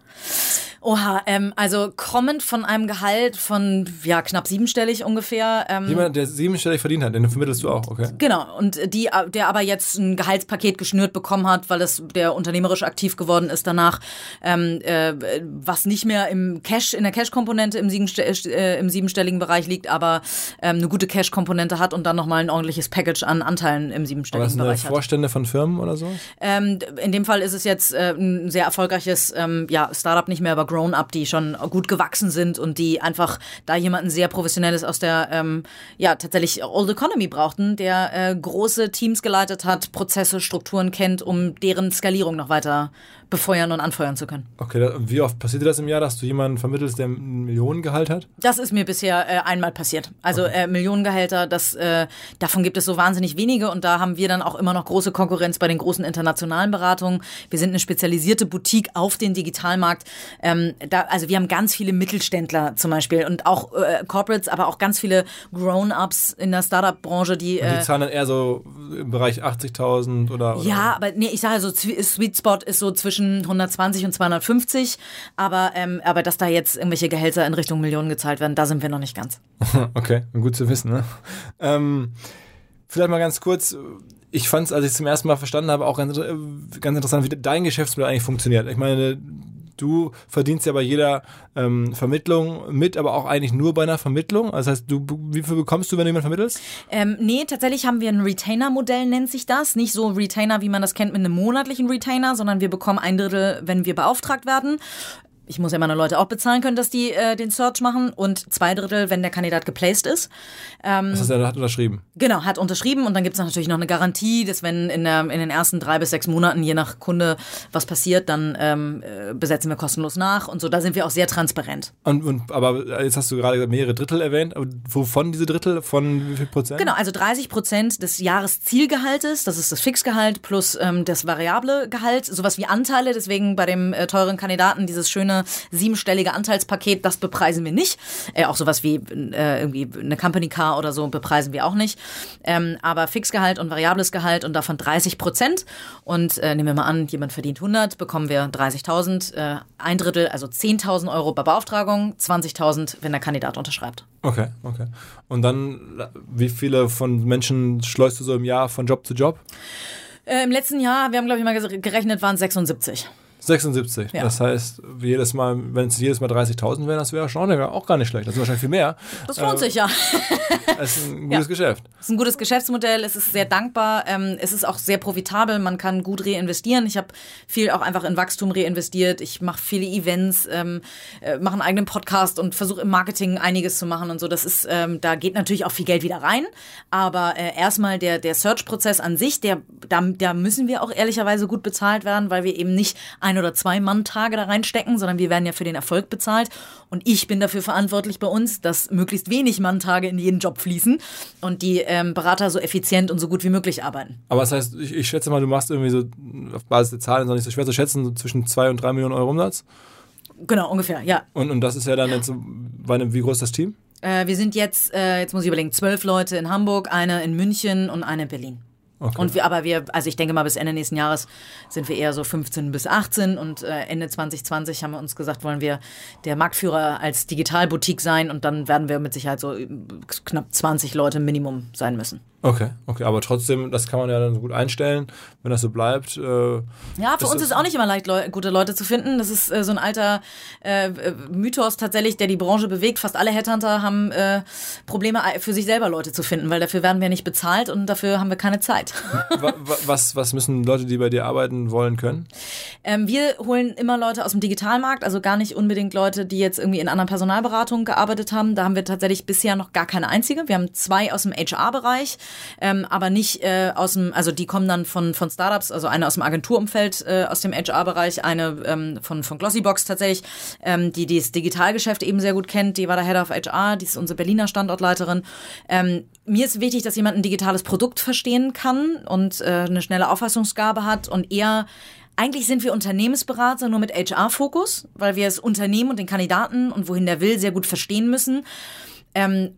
Oha, ähm, also kommend von einem Gehalt von ja knapp siebenstellig ungefähr. Ähm, Jemand, der siebenstellig verdient hat, den vermittelst du auch, okay? Genau, und die, der aber jetzt ein Gehaltspaket geschnürt bekommen hat, weil es der unternehmerisch aktiv geworden ist danach, ähm, äh, was nicht mehr im Cash, in der Cash-Komponente im, äh, im, siebenstelligen Bereich liegt, aber ähm, eine gute Cash-Komponente hat und dann nochmal ein ordentliches Package an Anteilen im siebenstelligen aber Bereich hat. Vorstände von Firmen oder so? Ähm, in dem Fall ist es jetzt äh, ein sehr erfolgreiches ähm, ja, Startup, nicht mehr, aber Grown-Up, die schon gut gewachsen sind und die einfach da jemanden sehr professionelles aus der, ähm, ja, tatsächlich Old Economy brauchten, der äh, große Teams geleitet hat, Prozesse, Strukturen kennt, um deren Skalierung noch weiter befeuern und anfeuern zu können. Okay, wie oft passiert dir das im Jahr, dass du jemanden vermittelst, der ein Millionengehalt hat? Das ist mir bisher äh, einmal passiert. Also okay. äh, Millionengehälter, das, äh, davon gibt es so wahnsinnig wenige und da haben wir dann auch immer noch große Konkurrenz bei den großen internationalen Beratungen. Wir sind eine spezialisierte Boutique auf den Digitalmarkt. Ähm, da, also wir haben ganz viele Mittelständler zum Beispiel und auch äh, Corporates, aber auch ganz viele Grown-Ups in der Startup-Branche, die... Und die äh, zahlen dann eher so im Bereich 80.000 oder, oder... Ja, aber nee, ich sage so, Sweet Spot ist so zwischen zwischen 120 und 250. Aber, ähm, aber dass da jetzt irgendwelche Gehälter in Richtung Millionen gezahlt werden, da sind wir noch nicht ganz. okay, gut zu wissen. Ne? Ähm, vielleicht mal ganz kurz. Ich fand es, als ich es zum ersten Mal verstanden habe, auch ganz, ganz interessant, wie dein Geschäftsmodell eigentlich funktioniert. Ich meine, du verdienst ja bei jeder ähm, Vermittlung mit, aber auch eigentlich nur bei einer Vermittlung. Das heißt, du, wie viel bekommst du, wenn du jemanden vermittelst? Ähm, nee, tatsächlich haben wir ein Retainer-Modell, nennt sich das. Nicht so Retainer, wie man das kennt mit einem monatlichen Retainer, sondern wir bekommen ein Drittel, wenn wir beauftragt werden ich muss ja meine Leute auch bezahlen können, dass die äh, den Search machen und zwei Drittel, wenn der Kandidat geplaced ist. Ähm, das heißt, er hat unterschrieben. Genau, hat unterschrieben und dann gibt es natürlich noch eine Garantie, dass wenn in, der, in den ersten drei bis sechs Monaten, je nach Kunde, was passiert, dann ähm, äh, besetzen wir kostenlos nach und so. Da sind wir auch sehr transparent. Und, und aber jetzt hast du gerade mehrere Drittel erwähnt. Wovon diese Drittel? Von wie viel Prozent? Genau, also 30 Prozent des Jahreszielgehaltes, das ist das Fixgehalt plus ähm, das variable Gehalt, sowas wie Anteile. Deswegen bei dem äh, teuren Kandidaten dieses schöne siebenstellige Anteilspaket, das bepreisen wir nicht. Äh, auch sowas wie äh, irgendwie eine Company Car oder so bepreisen wir auch nicht. Ähm, aber Fixgehalt und variables Gehalt und davon 30 Prozent. Und äh, nehmen wir mal an, jemand verdient 100, bekommen wir 30.000, äh, ein Drittel, also 10.000 Euro bei Beauftragung, 20.000, wenn der Kandidat unterschreibt. Okay, okay. Und dann, wie viele von Menschen schleust du so im Jahr von Job zu Job? Äh, Im letzten Jahr, wir haben glaube ich mal gerechnet, waren es 76. 76. Ja. Das heißt, jedes Mal, wenn es jedes Mal 30.000 wären, das wäre schon auch gar nicht schlecht. Das ist wahrscheinlich viel mehr. Das lohnt äh, sich ja. Es ist ein gutes ja. Geschäft. Es ist ein gutes Geschäftsmodell. Es ist sehr dankbar. Ähm, es ist auch sehr profitabel. Man kann gut reinvestieren. Ich habe viel auch einfach in Wachstum reinvestiert. Ich mache viele Events, ähm, äh, mache einen eigenen Podcast und versuche im Marketing einiges zu machen und so. Das ist, ähm, da geht natürlich auch viel Geld wieder rein. Aber äh, erstmal der, der Search-Prozess an sich, der, da, da müssen wir auch ehrlicherweise gut bezahlt werden, weil wir eben nicht ein ein oder zwei Mann-Tage da reinstecken, sondern wir werden ja für den Erfolg bezahlt. Und ich bin dafür verantwortlich bei uns, dass möglichst wenig Mann-Tage in jeden Job fließen und die ähm, Berater so effizient und so gut wie möglich arbeiten. Aber das heißt, ich, ich schätze mal, du machst irgendwie so auf Basis der Zahlen, ist auch nicht so schwer zu schätzen, so zwischen zwei und drei Millionen Euro Umsatz. Genau, ungefähr, ja. Und, und das ist ja dann jetzt, wie groß ist das Team? Äh, wir sind jetzt, äh, jetzt muss ich überlegen, zwölf Leute in Hamburg, eine in München und eine in Berlin. Okay. Und wir, aber wir, also ich denke mal, bis Ende nächsten Jahres sind wir eher so 15 bis 18 und äh, Ende 2020 haben wir uns gesagt, wollen wir der Marktführer als Digitalboutique sein und dann werden wir mit Sicherheit so äh, knapp 20 Leute Minimum sein müssen. Okay, okay, aber trotzdem, das kann man ja dann gut einstellen, wenn das so bleibt. Äh, ja, für uns ist es auch nicht immer leicht, Leu gute Leute zu finden. Das ist äh, so ein alter äh, Mythos tatsächlich, der die Branche bewegt. Fast alle Headhunter haben äh, Probleme, für sich selber Leute zu finden, weil dafür werden wir nicht bezahlt und dafür haben wir keine Zeit. was, was müssen Leute, die bei dir arbeiten wollen, können? Ähm, wir holen immer Leute aus dem Digitalmarkt, also gar nicht unbedingt Leute, die jetzt irgendwie in anderen Personalberatungen gearbeitet haben. Da haben wir tatsächlich bisher noch gar keine einzige. Wir haben zwei aus dem HR-Bereich ähm, aber nicht äh, aus dem, also die kommen dann von, von Startups, also eine aus dem Agenturumfeld, äh, aus dem HR-Bereich, eine ähm, von, von Glossybox tatsächlich, ähm, die, das Digitalgeschäft eben sehr gut kennt, die war der Head of HR, die ist unsere Berliner Standortleiterin. Ähm, mir ist wichtig, dass jemand ein digitales Produkt verstehen kann und äh, eine schnelle Auffassungsgabe hat und eher eigentlich sind wir Unternehmensberater nur mit HR-Fokus, weil wir das Unternehmen und den Kandidaten und wohin der will sehr gut verstehen müssen. Ähm,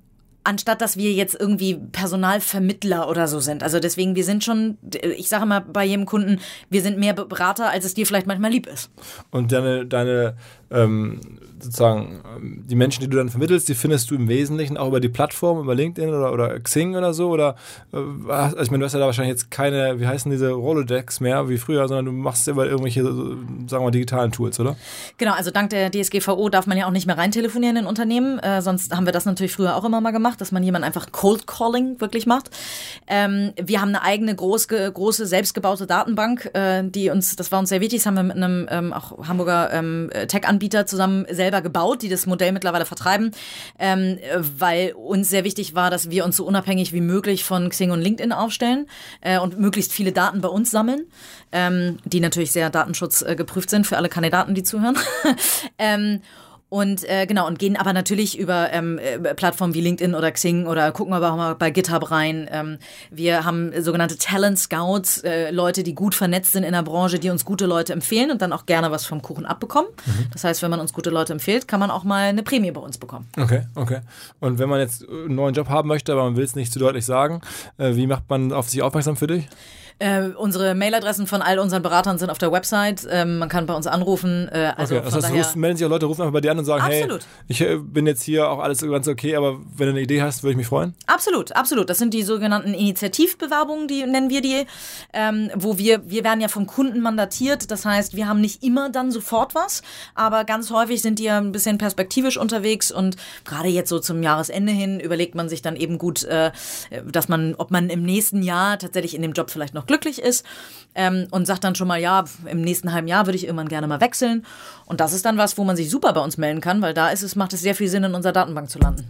anstatt dass wir jetzt irgendwie Personalvermittler oder so sind. Also deswegen, wir sind schon, ich sage mal bei jedem Kunden, wir sind mehr Berater, als es dir vielleicht manchmal lieb ist. Und deine, deine ähm, sozusagen die Menschen, die du dann vermittelst, die findest du im Wesentlichen auch über die Plattform, über LinkedIn oder, oder Xing oder so? Oder äh, also ich meine, du hast ja da wahrscheinlich jetzt keine, wie heißen diese Rolodex mehr wie früher, sondern du machst immer irgendwelche, sagen wir mal, digitalen Tools, oder? Genau, also dank der DSGVO darf man ja auch nicht mehr rein telefonieren in Unternehmen. Äh, sonst haben wir das natürlich früher auch immer mal gemacht, dass man jemanden einfach Cold Calling wirklich macht. Ähm, wir haben eine eigene groß, große selbstgebaute Datenbank, äh, die uns, das war uns sehr wichtig, das haben wir mit einem ähm, auch Hamburger ähm, Tech-Anbieter zusammen selber selber gebaut, die das Modell mittlerweile vertreiben, ähm, weil uns sehr wichtig war, dass wir uns so unabhängig wie möglich von Xing und LinkedIn aufstellen äh, und möglichst viele Daten bei uns sammeln, ähm, die natürlich sehr datenschutzgeprüft äh, sind für alle Kandidaten, die zuhören. ähm, und äh, genau, und gehen aber natürlich über ähm, äh, Plattformen wie LinkedIn oder Xing oder gucken aber auch mal bei GitHub rein. Ähm, wir haben sogenannte Talent Scouts, äh, Leute, die gut vernetzt sind in der Branche, die uns gute Leute empfehlen und dann auch gerne was vom Kuchen abbekommen. Mhm. Das heißt, wenn man uns gute Leute empfiehlt, kann man auch mal eine Prämie bei uns bekommen. Okay, okay. Und wenn man jetzt einen neuen Job haben möchte, aber man will es nicht zu deutlich sagen, äh, wie macht man auf sich aufmerksam für dich? Äh, unsere Mailadressen von all unseren Beratern sind auf der Website. Ähm, man kann bei uns anrufen. Äh, also okay, das heißt, rufst, melden sich auch Leute, rufen einfach bei dir an und sagen, absolut. hey, ich äh, bin jetzt hier auch alles ganz okay, aber wenn du eine Idee hast, würde ich mich freuen. Absolut, absolut. Das sind die sogenannten Initiativbewerbungen, die nennen wir die, ähm, wo wir, wir werden ja vom Kunden mandatiert. Das heißt, wir haben nicht immer dann sofort was, aber ganz häufig sind die ja ein bisschen perspektivisch unterwegs und gerade jetzt so zum Jahresende hin überlegt man sich dann eben gut, äh, dass man, ob man im nächsten Jahr tatsächlich in dem Job vielleicht noch glücklich ist ähm, und sagt dann schon mal, ja, im nächsten halben Jahr würde ich irgendwann gerne mal wechseln. Und das ist dann was, wo man sich super bei uns melden kann, weil da ist es, macht es sehr viel Sinn, in unserer Datenbank zu landen.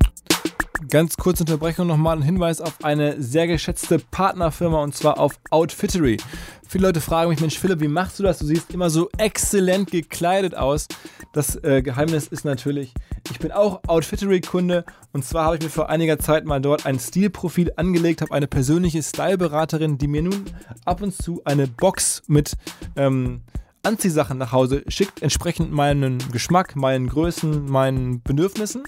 Ganz kurze Unterbrechung nochmal ein Hinweis auf eine sehr geschätzte Partnerfirma und zwar auf Outfittery. Viele Leute fragen mich, Mensch Philipp, wie machst du das? Du siehst immer so exzellent gekleidet aus. Das äh, Geheimnis ist natürlich, ich bin auch Outfittery-Kunde und zwar habe ich mir vor einiger Zeit mal dort ein Stilprofil angelegt, habe eine persönliche Styleberaterin, die mir nun ab und zu eine Box mit ähm, Anziehsachen nach Hause schickt, entsprechend meinen Geschmack, meinen Größen, meinen Bedürfnissen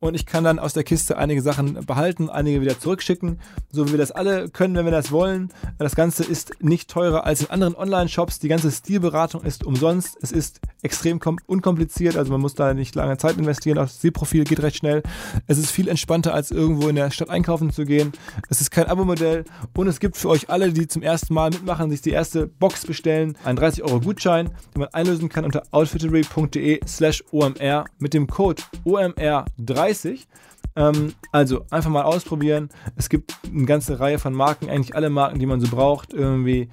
und ich kann dann aus der Kiste einige Sachen behalten, einige wieder zurückschicken, so wie wir das alle können, wenn wir das wollen. Das Ganze ist nicht teurer als in anderen Online-Shops. Die ganze Stilberatung ist umsonst. Es ist extrem unkompliziert, also man muss da nicht lange Zeit investieren. Das Stilprofil geht recht schnell. Es ist viel entspannter, als irgendwo in der Stadt einkaufen zu gehen. Es ist kein Abo-Modell und es gibt für euch alle, die zum ersten Mal mitmachen, sich die erste Box bestellen, einen 30 Euro Gutschein, den man einlösen kann unter outfittery.de slash omr mit dem Code OMR30 30. Ähm, also einfach mal ausprobieren. Es gibt eine ganze Reihe von Marken, eigentlich alle Marken, die man so braucht. Irgendwie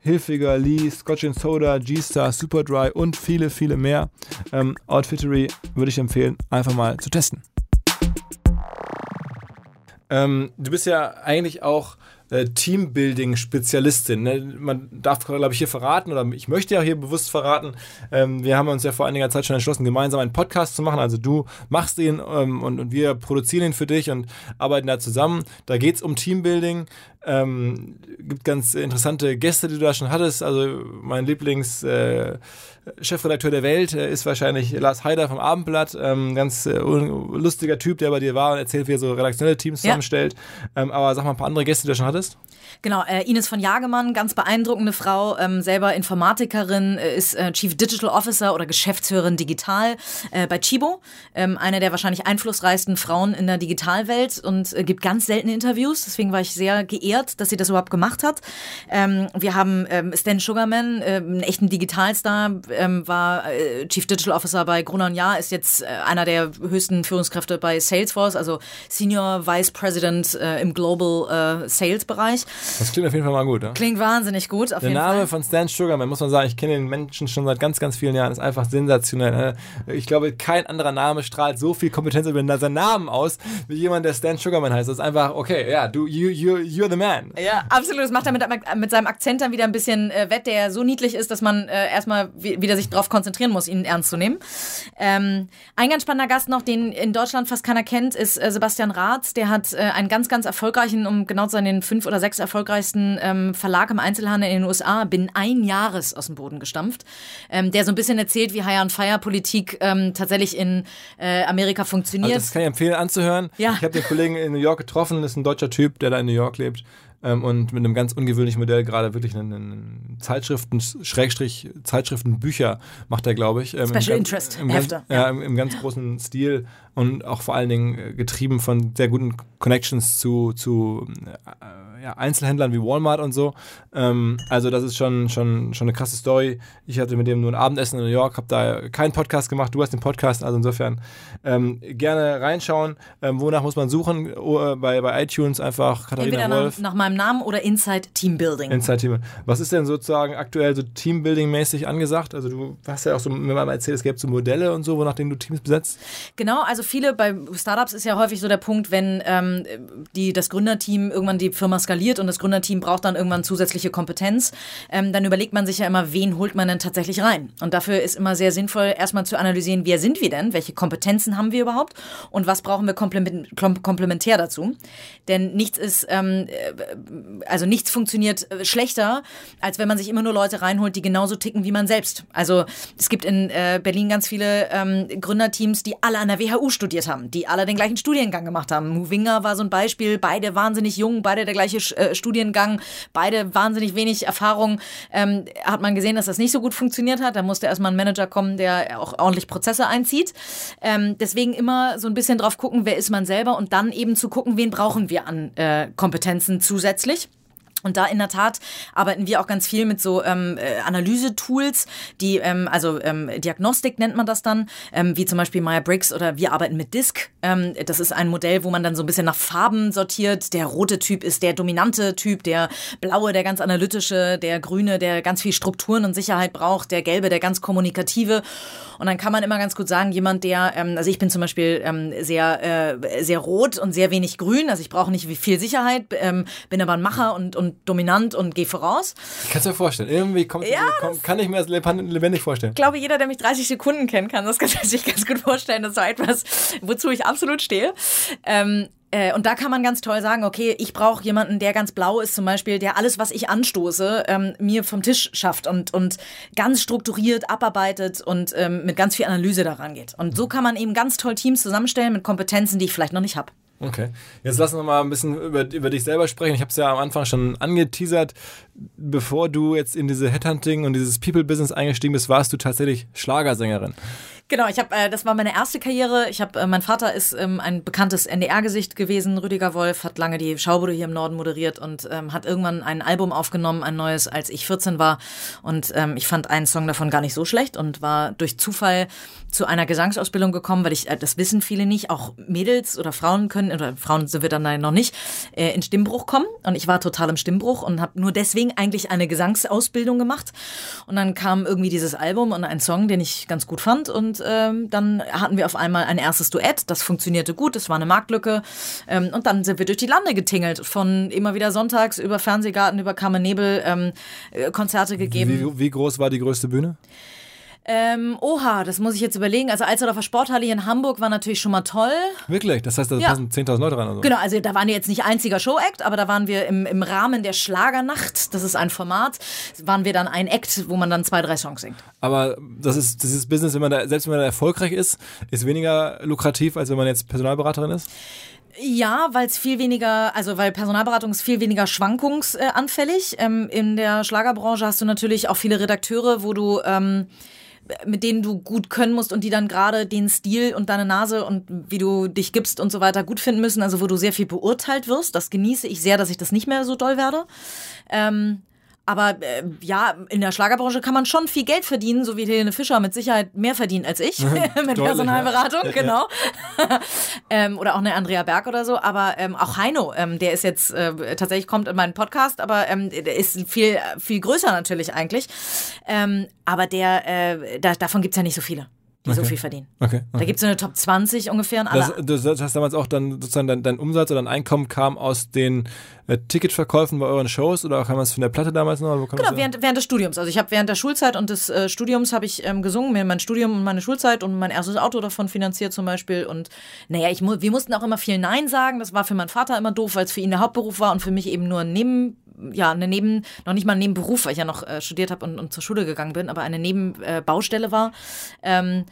Hilfiger, Lee, Scotch Soda, G-Star, Superdry und viele, viele mehr. Ähm, Outfittery würde ich empfehlen, einfach mal zu testen. Ähm, du bist ja eigentlich auch äh, Teambuilding-Spezialistin. Ne? Man darf, glaube ich, hier verraten, oder ich möchte ja hier bewusst verraten, ähm, wir haben uns ja vor einiger Zeit schon entschlossen, gemeinsam einen Podcast zu machen. Also du machst ihn ähm, und, und wir produzieren ihn für dich und arbeiten da zusammen. Da geht es um Teambuilding. Ähm, gibt ganz interessante Gäste, die du da schon hattest. Also mein Lieblings äh, Chefredakteur der Welt äh, ist wahrscheinlich Lars Heider vom Abendblatt. Ähm, ganz äh, lustiger Typ, der bei dir war und erzählt, wie er so redaktionelle Teams zusammenstellt. Ja. Ähm, aber sag mal ein paar andere Gäste, die du schon hattest hattest? Genau, äh, Ines von Jagemann, ganz beeindruckende Frau, ähm, selber Informatikerin, äh, ist äh, Chief Digital Officer oder Geschäftsführerin digital äh, bei Chibo, ähm, eine der wahrscheinlich einflussreichsten Frauen in der Digitalwelt und äh, gibt ganz seltene Interviews. Deswegen war ich sehr geehrt, dass sie das überhaupt gemacht hat. Ähm, wir haben ähm, Stan Sugarman, äh, einen echten Digitalstar, ähm, war Chief Digital Officer bei Gruner und Jahr, ist jetzt einer der höchsten Führungskräfte bei Salesforce, also Senior Vice President im Global Sales Bereich. Das klingt auf jeden Fall mal gut. Ja? Klingt wahnsinnig gut. Auf Der jeden Name Fall. von Stan Sugarman, muss man sagen, ich kenne den Menschen schon seit ganz, ganz vielen Jahren, ist einfach sensationell. ne? Ich glaube, kein anderer Name strahlt so viel Kompetenz über seinen Namen aus, wie jemand, der Stan Sugarman heißt. Das ist einfach, okay, ja, du, you, you, you're the man. Ja, absolut. Das macht er mit, mit seinem Akzent dann wieder ein bisschen äh, wett, der so niedlich ist, dass man äh, erstmal wi- wieder sich darauf konzentrieren muss, ihn ernst zu nehmen. Ähm, ein ganz spannender Gast noch, den in Deutschland fast keiner kennt, ist äh, Sebastian Rath. Der hat äh, einen ganz, ganz erfolgreichen, um genau zu sein, den fünf oder sechs erfolgreichsten ähm, Verlag im Einzelhandel in den USA binnen ein Jahres aus dem Boden gestampft. Ähm, der so ein bisschen erzählt, wie High on Fire Politik ähm, tatsächlich in äh, Amerika funktioniert. Also das kann ich empfehlen anzuhören. Ja. Ich habe den Kollegen in New York getroffen, das ist ein deutscher Typ, der da in New York lebt. Ähm, und mit einem ganz ungewöhnlichen Modell gerade wirklich einen, einen Zeitschriften, Schrägstrich Zeitschriftenbücher macht er, glaube ich. Ähm, im Special ganz- Interest im ganz, Hefte, Ja, im, im ganz großen Stil und auch vor allen Dingen äh, getrieben von sehr guten Connections zu, zu äh, ja, Einzelhändlern wie Walmart und so. Ähm, also das ist schon, schon, schon eine krasse Story. Ich hatte mit dem nur ein Abendessen in New York, habe da keinen Podcast gemacht, du hast den Podcast, also insofern ähm, gerne reinschauen. Ähm, wonach muss man suchen? Oh, äh, bei, bei iTunes einfach Katharina Entweder Wolf. nach meinem Namen oder Inside Team Building. Inside Team. Was ist denn sozusagen aktuell so Teambuilding-mäßig angesagt? Also du hast ja auch so mir mal erzählt, es gäbe so Modelle und so, wonach denen du Teams besetzt. Genau, also viele bei Startups ist ja häufig so der Punkt, wenn ähm, die, das Gründerteam irgendwann die Firma skaliert und das Gründerteam braucht dann irgendwann zusätzliche Kompetenz, ähm, dann überlegt man sich ja immer, wen holt man denn tatsächlich rein? Und dafür ist immer sehr sinnvoll, erstmal zu analysieren, wer sind wir denn, welche Kompetenzen haben wir überhaupt und was brauchen wir komplement kom- komplementär dazu. Denn nichts ist, ähm, äh, also nichts funktioniert äh, schlechter, als wenn man sich immer nur Leute reinholt, die genauso ticken wie man selbst. Also es gibt in äh, Berlin ganz viele ähm, Gründerteams, die alle an der WHU studiert haben, die alle den gleichen Studiengang gemacht haben. Movinger war so ein Beispiel, beide wahnsinnig jung, beide der gleiche äh, Studiengang, beide wahnsinnig wenig Erfahrung. Ähm, hat man gesehen, dass das nicht so gut funktioniert hat. Da musste erstmal ein Manager kommen, der auch ordentlich Prozesse einzieht. Ähm, deswegen immer so ein bisschen drauf gucken, wer ist man selber und dann eben zu gucken, wen brauchen wir an äh, Kompetenzen zusätzlich. Und da in der Tat arbeiten wir auch ganz viel mit so ähm, äh, Analyse-Tools, die, ähm, also ähm, Diagnostik nennt man das dann, ähm, wie zum Beispiel Meyer-Briggs oder wir arbeiten mit Disk. Ähm, das ist ein Modell, wo man dann so ein bisschen nach Farben sortiert. Der rote Typ ist der dominante Typ, der blaue, der ganz analytische, der grüne, der ganz viel Strukturen und Sicherheit braucht, der gelbe, der ganz kommunikative. Und dann kann man immer ganz gut sagen, jemand, der, ähm, also ich bin zum Beispiel ähm, sehr, äh, sehr rot und sehr wenig grün, also ich brauche nicht viel Sicherheit, ähm, bin aber ein Macher und, und dominant und gehe voraus. Kannst du dir vorstellen? Irgendwie kommt, Ja, kommt, kann ich mir das lebendig vorstellen. Ich glaube, jeder, der mich 30 Sekunden kennt, kann das sich ganz gut vorstellen. Das ist so etwas, wozu ich absolut stehe. Ähm, äh, und da kann man ganz toll sagen, okay, ich brauche jemanden, der ganz blau ist, zum Beispiel, der alles, was ich anstoße, ähm, mir vom Tisch schafft und, und ganz strukturiert abarbeitet und ähm, mit ganz viel Analyse daran geht. Und so kann man eben ganz toll Teams zusammenstellen mit Kompetenzen, die ich vielleicht noch nicht habe. Okay. Jetzt lass uns mal ein bisschen über, über dich selber sprechen. Ich habe es ja am Anfang schon angeteasert. Bevor du jetzt in diese Headhunting und dieses People-Business eingestiegen bist, warst du tatsächlich Schlagersängerin. Genau, ich habe, äh, das war meine erste Karriere. Ich habe, äh, mein Vater ist ähm, ein bekanntes NDR-Gesicht gewesen. Rüdiger Wolf hat lange die Schaubude hier im Norden moderiert und ähm, hat irgendwann ein Album aufgenommen, ein neues, als ich 14 war. Und ähm, ich fand einen Song davon gar nicht so schlecht und war durch Zufall zu einer Gesangsausbildung gekommen, weil ich, äh, das wissen viele nicht, auch Mädels oder Frauen können, oder Frauen sind wir dann noch nicht, äh, in Stimmbruch kommen. Und ich war total im Stimmbruch und habe nur deswegen eigentlich eine Gesangsausbildung gemacht. Und dann kam irgendwie dieses Album und ein Song, den ich ganz gut fand. Und ähm, dann hatten wir auf einmal ein erstes Duett. Das funktionierte gut, das war eine Marktlücke. Ähm, und dann sind wir durch die Lande getingelt. Von immer wieder sonntags über Fernsehgarten, über Kammer Nebel ähm, äh, Konzerte gegeben. Wie, wie groß war die größte Bühne? Ähm, oha, das muss ich jetzt überlegen. Also Alsterdorfer Sporthalle hier in Hamburg war natürlich schon mal toll. Wirklich? Das heißt, da Ja. passen 10.000 Leute rein oder so? Genau, also da waren wir jetzt nicht einziger Show-Act, aber da waren wir im, im Rahmen der Schlagernacht, das ist ein Format, waren wir dann ein Act, wo man dann zwei, drei Songs singt. Aber das ist dieses Business, wenn man da, selbst wenn man da erfolgreich ist, ist weniger lukrativ, als wenn man jetzt Personalberaterin ist? Ja, weil es viel weniger, also weil Personalberatung ist viel weniger schwankungsanfällig. Ähm, in der Schlagerbranche hast du natürlich auch viele Redakteure, wo du ähm, mit denen du gut können musst und die dann gerade den Stil und deine Nase und wie du dich gibst und so weiter gut finden müssen, also wo du sehr viel beurteilt wirst. Das genieße ich sehr, dass ich das nicht mehr so doll werde. Ähm, aber äh, ja, in der Schlagerbranche kann man schon viel Geld verdienen, so wie Helene Fischer mit Sicherheit mehr verdient als ich mit Personalberatung, ja. genau. ähm, oder auch eine Andrea Berg oder so. Aber ähm, auch Heino, ähm, der ist jetzt äh, tatsächlich kommt in meinen Podcast, aber ähm, der ist viel, viel größer natürlich eigentlich. Ähm, aber der, äh, da, davon gibt's ja nicht so viele die okay. so viel verdienen. Okay. okay. Da gibt es so eine Top 20 ungefähr. Und alle das, das heißt damals auch dann sozusagen dein, dein, Umsatz oder dein Einkommen kam aus den äh, Ticketverkäufen bei euren Shows oder kam das von der Platte damals noch? Genau, während, während des Studiums. Also ich habe während der Schulzeit und des äh, Studiums habe ich ähm, gesungen, mir mein Studium und meine Schulzeit und mein erstes Auto davon finanziert zum Beispiel. Und naja, ich, wir mussten auch immer viel Nein sagen. Das war für meinen Vater immer doof, weil es für ihn der Hauptberuf war und für mich eben nur ein Neben ja, eine Neben, noch nicht mal ein Nebenberuf, weil ich ja noch äh, studiert habe und, und, zur Schule gegangen bin, aber eine Nebenbaustelle war. Ähm,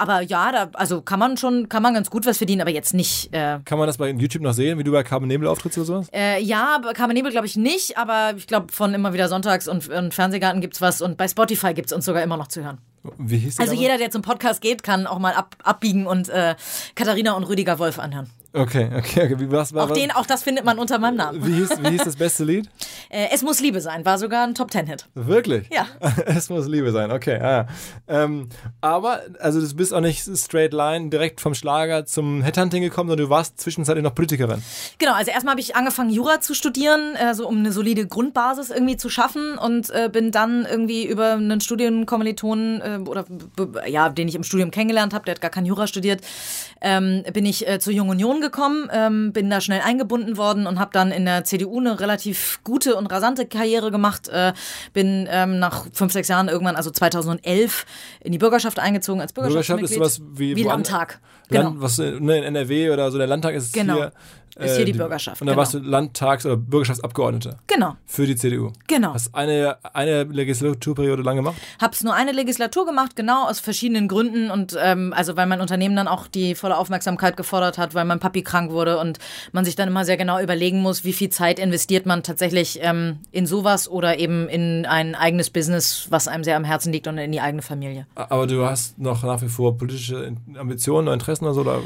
aber ja, da, also kann man schon, kann man ganz gut was verdienen, aber jetzt nicht. Äh kann man das bei YouTube noch sehen, wie du bei Carmen Nebel auftrittst oder sowas? Äh, ja, bei Carmen Nebel glaube ich nicht, aber ich glaube von immer wieder Sonntags und, und Fernsehgarten es was und bei Spotify gibt es uns sogar immer noch zu hören. Wie hieß Also jeder, der zum Podcast geht, kann auch mal ab, abbiegen und äh, Katharina und Rüdiger Wolf anhören. Okay, okay, okay. Wie, was, war, auch, den, auch das findet man unter meinem Namen. Wie hieß, wie hieß das beste Lied? äh, es muss Liebe sein, war sogar ein Top-Ten-Hit. Wirklich? Ja. es muss Liebe sein, okay. Ah. Ähm, aber, also du bist auch nicht straight line direkt vom Schlager zum Headhunting gekommen, sondern du warst zwischenzeitlich noch Politikerin. Genau, also erstmal habe ich angefangen, Jura zu studieren, also um eine solide Grundbasis irgendwie zu schaffen und äh, bin dann irgendwie über einen Studienkommilitonen äh, oder ja, den ich im Studium kennengelernt habe, der hat gar kein Jura studiert, ähm, bin ich äh, zur Jungen Union gekommen, ähm, bin da schnell eingebunden worden und habe dann in der CDU eine relativ gute und rasante Karriere gemacht. Äh, bin ähm, nach fünf, sechs Jahren irgendwann, also 2011, in die Bürgerschaft eingezogen als Bürgerschaftsmitglied. Bürgerschaft ist sowas wie, wie Landtag. Land, genau. Was ne, in NRW oder so der Landtag ist genau. hier ist hier die, die Bürgerschaft. Und dann genau. warst du Landtags- oder Bürgerschaftsabgeordnete. Genau. Für die CDU. Genau. Hast eine, eine Legislaturperiode lang gemacht? Hab's nur eine Legislatur gemacht, genau, aus verschiedenen Gründen. Und ähm, also weil mein Unternehmen dann auch die volle Aufmerksamkeit gefordert hat, weil mein Papi krank wurde und man sich dann immer sehr genau überlegen muss, wie viel Zeit investiert man tatsächlich ähm, in sowas oder eben in ein eigenes Business, was einem sehr am Herzen liegt und in die eigene Familie. Aber du hast noch nach wie vor politische Ambitionen oder Interessen oder so? Oder?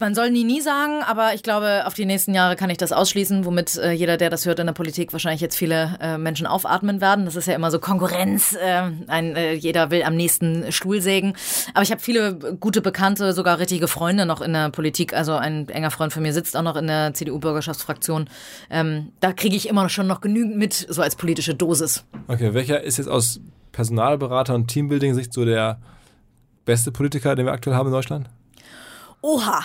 Man soll nie nie sagen, aber ich glaube, auf die nächsten Jahre kann ich das ausschließen, womit äh, jeder, der das hört in der Politik, wahrscheinlich jetzt viele äh, Menschen aufatmen werden. Das ist ja immer so Konkurrenz. Äh, ein, äh, jeder will am nächsten Stuhl sägen. Aber ich habe viele gute Bekannte, sogar richtige Freunde noch in der Politik. Also ein enger Freund von mir sitzt auch noch in der CDU-Bürgerschaftsfraktion. Ähm, da kriege ich immer schon noch genügend mit, so als politische Dosis. Okay, welcher ist jetzt aus Personalberater und Teambuilding-Sicht so der beste Politiker, den wir aktuell haben in Deutschland? Oha,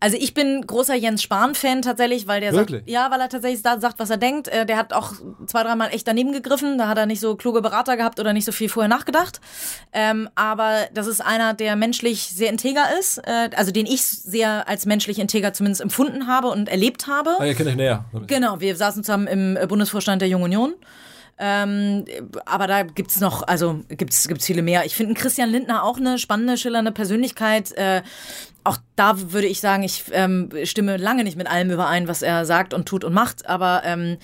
also ich bin großer Jens Spahn-Fan tatsächlich, weil der Wirklich? sagt, ja, weil er tatsächlich da sagt, was er denkt. Äh, der hat auch zwei, dreimal echt daneben gegriffen. Da hat er nicht so kluge Berater gehabt oder nicht so viel vorher nachgedacht. Ähm, aber das ist einer, der menschlich sehr integer ist, äh, also den ich sehr als menschlich integer zumindest empfunden habe und erlebt habe. Ah, ihr kennt euch näher. Genau, wir saßen zusammen im Bundesvorstand der Jungen Union. Ähm, aber da gibt es noch, also gibt es viele mehr. Ich finde Christian Lindner auch eine spannende, schillernde Persönlichkeit. Äh, auch da würde ich sagen, ich ähm, stimme lange nicht mit allem überein, was er sagt und tut und macht, aber ähm,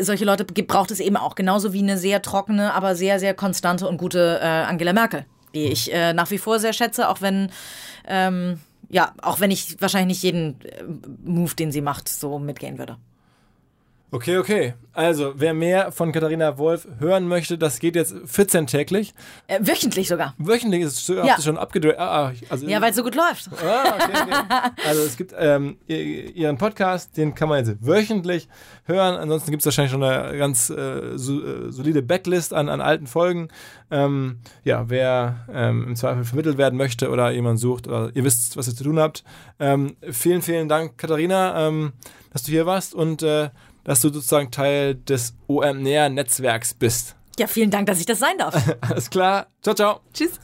solche Leute braucht es eben auch, genauso wie eine sehr trockene, aber sehr, sehr konstante und gute äh, Angela Merkel, die ich äh, nach wie vor sehr schätze, auch wenn ähm, ja, auch wenn ich wahrscheinlich nicht jeden äh, Move, den sie macht, so mitgehen würde. Okay, okay. Also, wer mehr von Katharina Wolf hören möchte, das geht jetzt 14 täglich. Äh, wöchentlich sogar. Wöchentlich ist es ja. schon abgedreht. Ah, ah, also, ja, weil es so gut läuft. Ah, okay, okay. also es gibt ähm, ihren Podcast, den kann man jetzt wöchentlich hören. Ansonsten gibt es wahrscheinlich schon eine ganz äh, äh, solide Backlist an, an alten Folgen. Ähm, ja, wer ähm, im Zweifel vermittelt werden möchte oder jemand sucht oder ihr wisst, was ihr zu tun habt. Ähm, vielen, vielen Dank, Katharina, ähm, dass du hier warst und äh, dass du sozusagen Teil des OMR-Netzwerks bist. Ja, vielen Dank, dass ich das sein darf. Alles klar. Ciao, ciao. Tschüss.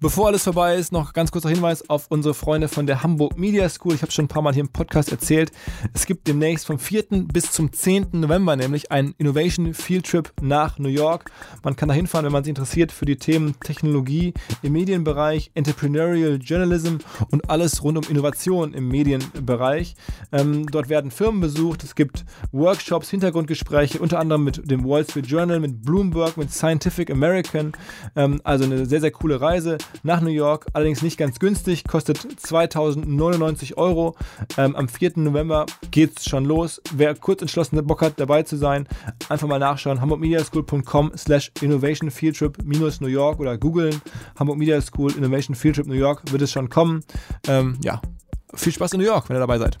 Bevor alles vorbei ist, noch ganz kurzer Hinweis auf unsere Freunde von der Hamburg Media School. Ich habe schon ein paar Mal hier im Podcast erzählt. Es gibt demnächst vom 4. bis zum 10. November nämlich einen Innovation Field Trip nach New York. Man kann da hinfahren, wenn man sich interessiert für die Themen Technologie im Medienbereich, Entrepreneurial Journalism und alles rund um Innovation im Medienbereich. Ähm, dort werden Firmen besucht, es gibt Workshops, Hintergrundgespräche, unter anderem mit dem Wall Street Journal, mit Bloomberg, mit Scientific American. Ähm, also eine sehr, sehr coole Reise nach New York, allerdings nicht ganz günstig, kostet 2099 Euro. Ähm, am 4. November geht es schon los. Wer kurz entschlossen Bock hat, dabei zu sein, einfach mal nachschauen. hamburgmediaschool.com slash innovation fieldtrip minus New York oder googeln. Hamburg Media School Innovation Field Trip New York wird es schon kommen. Ähm, ja, viel Spaß in New York, wenn ihr dabei seid.